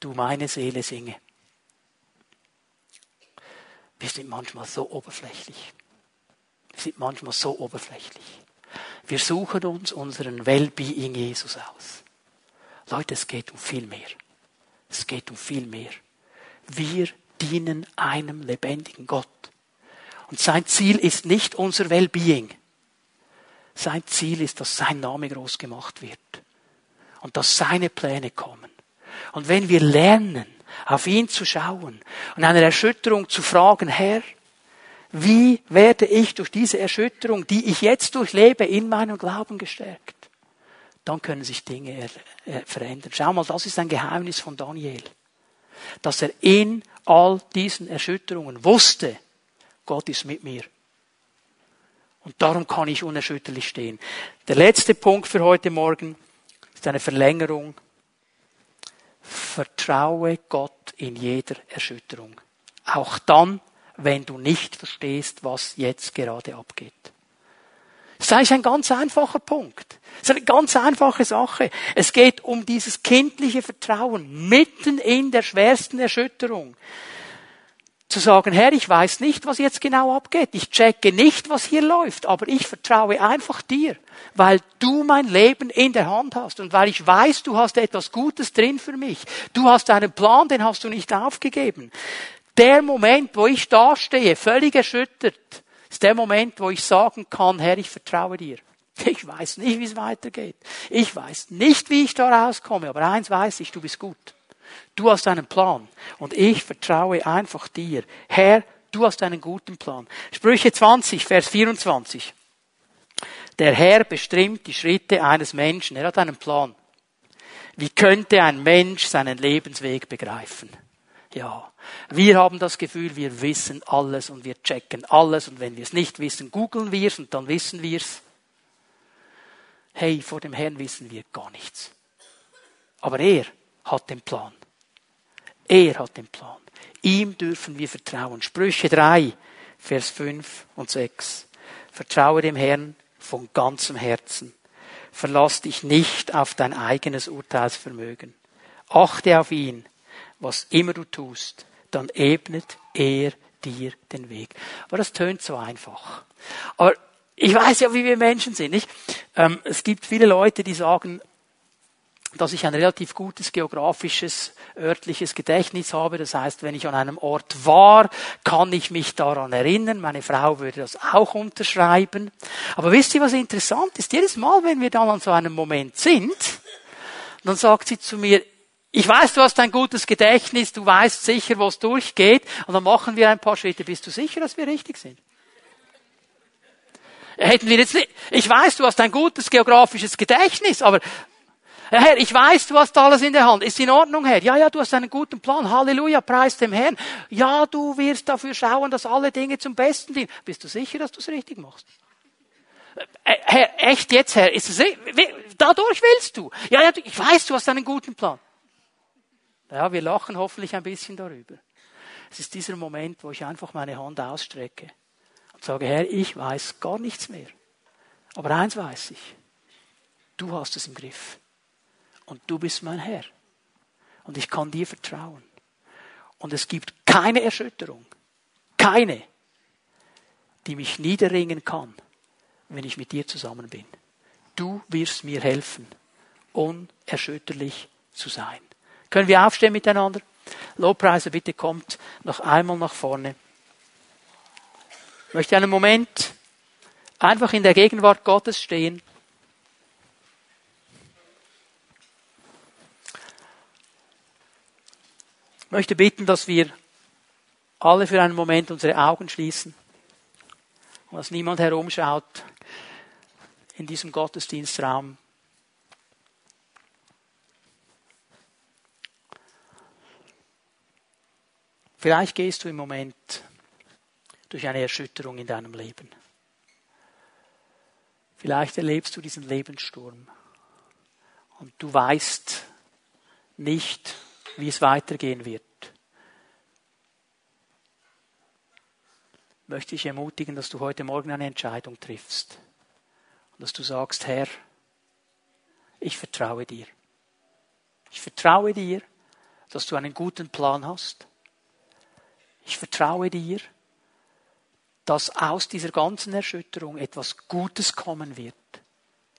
Du meine Seele singe. Wir sind manchmal so oberflächlich. Wir sind manchmal so oberflächlich. Wir suchen uns unseren Wellbeing Jesus aus. Leute, es geht um viel mehr. Es geht um viel mehr. Wir dienen einem lebendigen Gott. Und sein Ziel ist nicht unser Wellbeing. Sein Ziel ist, dass sein Name groß gemacht wird und dass seine Pläne kommen. Und wenn wir lernen, auf ihn zu schauen und einer Erschütterung zu fragen, Herr, wie werde ich durch diese Erschütterung, die ich jetzt durchlebe, in meinem Glauben gestärkt? Dann können sich Dinge verändern. Schau mal, das ist ein Geheimnis von Daniel. Dass er in all diesen Erschütterungen wusste, Gott ist mit mir. Und darum kann ich unerschütterlich stehen. Der letzte Punkt für heute Morgen ist eine Verlängerung. Vertraue Gott in jeder Erschütterung. Auch dann, wenn du nicht verstehst, was jetzt gerade abgeht. Das ist eigentlich ein ganz einfacher Punkt. Das ist eine ganz einfache Sache. Es geht um dieses kindliche Vertrauen mitten in der schwersten Erschütterung zu sagen, Herr, ich weiß nicht, was jetzt genau abgeht. Ich checke nicht, was hier läuft, aber ich vertraue einfach dir, weil du mein Leben in der Hand hast und weil ich weiß, du hast etwas Gutes drin für mich. Du hast einen Plan, den hast du nicht aufgegeben. Der Moment, wo ich dastehe, völlig erschüttert, ist der Moment, wo ich sagen kann, Herr, ich vertraue dir. Ich weiß nicht, wie es weitergeht. Ich weiß nicht, wie ich da rauskomme, aber eins weiß ich, du bist gut. Du hast einen Plan und ich vertraue einfach dir. Herr, du hast einen guten Plan. Sprüche 20, Vers 24. Der Herr bestimmt die Schritte eines Menschen. Er hat einen Plan. Wie könnte ein Mensch seinen Lebensweg begreifen? Ja, wir haben das Gefühl, wir wissen alles und wir checken alles und wenn wir es nicht wissen, googeln wir es und dann wissen wir es. Hey, vor dem Herrn wissen wir gar nichts. Aber er hat den Plan. Er hat den Plan. Ihm dürfen wir vertrauen. Sprüche 3, Vers 5 und 6. Vertraue dem Herrn von ganzem Herzen. Verlass dich nicht auf dein eigenes Urteilsvermögen. Achte auf ihn, was immer du tust, dann ebnet er dir den Weg. Aber das tönt so einfach. Aber ich weiß ja, wie wir Menschen sind. Nicht? Ähm, es gibt viele Leute, die sagen, dass ich ein relativ gutes geografisches, örtliches Gedächtnis habe. Das heißt, wenn ich an einem Ort war, kann ich mich daran erinnern. Meine Frau würde das auch unterschreiben. Aber wisst ihr, was interessant ist? Jedes Mal, wenn wir dann an so einem Moment sind, dann sagt sie zu mir, ich weiß, du hast ein gutes Gedächtnis, du weißt sicher, wo es durchgeht, und dann machen wir ein paar Schritte. Bist du sicher, dass wir richtig sind? Hätten wir jetzt nicht, ich weiß, du hast ein gutes geografisches Gedächtnis, aber Herr, ich weiß, du hast alles in der Hand. Ist in Ordnung, Herr? Ja, ja, du hast einen guten Plan. Halleluja, preis dem Herrn. Ja, du wirst dafür schauen, dass alle Dinge zum Besten dienen. Bist du sicher, dass du es richtig machst? Äh, Herr, echt jetzt, Herr? Ist es, dadurch willst du? Ja, ja, ich weiß, du hast einen guten Plan. Ja, wir lachen hoffentlich ein bisschen darüber. Es ist dieser Moment, wo ich einfach meine Hand ausstrecke und sage, Herr, ich weiß gar nichts mehr. Aber eins weiß ich. Du hast es im Griff und du bist mein Herr. Und ich kann dir vertrauen. Und es gibt keine Erschütterung, keine, die mich niederringen kann, wenn ich mit dir zusammen bin. Du wirst mir helfen, unerschütterlich zu sein. Können wir aufstehen miteinander? Lobpreise, bitte kommt noch einmal nach vorne. Ich möchte einen Moment einfach in der Gegenwart Gottes stehen. Ich möchte bitten, dass wir alle für einen Moment unsere Augen schließen und dass niemand herumschaut in diesem Gottesdienstraum. Vielleicht gehst du im Moment durch eine Erschütterung in deinem Leben. Vielleicht erlebst du diesen Lebenssturm und du weißt nicht, wie es weitergehen wird. Möchte ich ermutigen, dass du heute Morgen eine Entscheidung triffst. Und dass du sagst, Herr, ich vertraue dir. Ich vertraue dir, dass du einen guten Plan hast. Ich vertraue dir, dass aus dieser ganzen Erschütterung etwas Gutes kommen wird.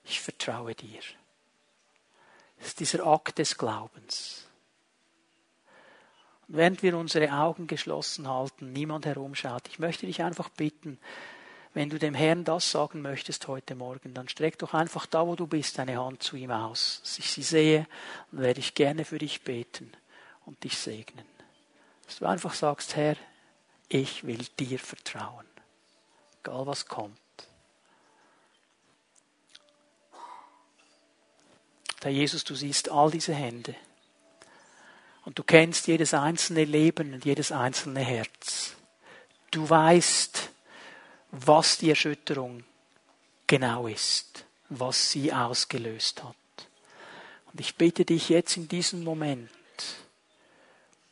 Ich vertraue dir. Das ist dieser Akt des Glaubens während wir unsere Augen geschlossen halten, niemand herumschaut, ich möchte dich einfach bitten, wenn du dem Herrn das sagen möchtest heute Morgen, dann streck doch einfach da, wo du bist, deine Hand zu ihm aus. Dass ich sie sehe, dann werde ich gerne für dich beten und dich segnen. Dass du einfach sagst, Herr, ich will dir vertrauen. Egal was kommt. Herr Jesus, du siehst all diese Hände. Und du kennst jedes einzelne Leben und jedes einzelne Herz. Du weißt, was die Erschütterung genau ist, was sie ausgelöst hat. Und ich bitte dich jetzt in diesem Moment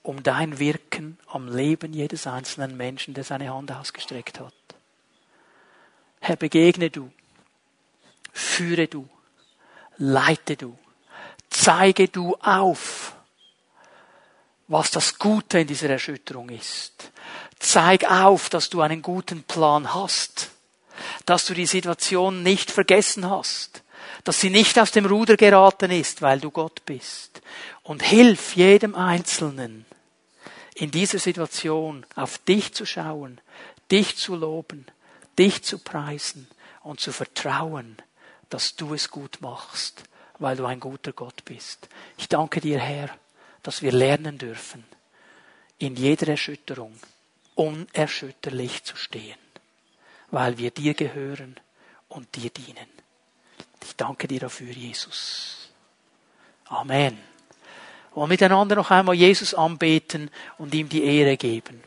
um dein Wirken am Leben jedes einzelnen Menschen, der seine Hand ausgestreckt hat. Herr, begegne du, führe du, leite du, zeige du auf, was das Gute in dieser Erschütterung ist. Zeig auf, dass du einen guten Plan hast, dass du die Situation nicht vergessen hast, dass sie nicht aus dem Ruder geraten ist, weil du Gott bist. Und hilf jedem Einzelnen in dieser Situation auf dich zu schauen, dich zu loben, dich zu preisen und zu vertrauen, dass du es gut machst, weil du ein guter Gott bist. Ich danke dir, Herr, dass wir lernen dürfen, in jeder Erschütterung unerschütterlich zu stehen, weil wir dir gehören und dir dienen. Ich danke dir dafür, Jesus. Amen. Und miteinander noch einmal Jesus anbeten und ihm die Ehre geben.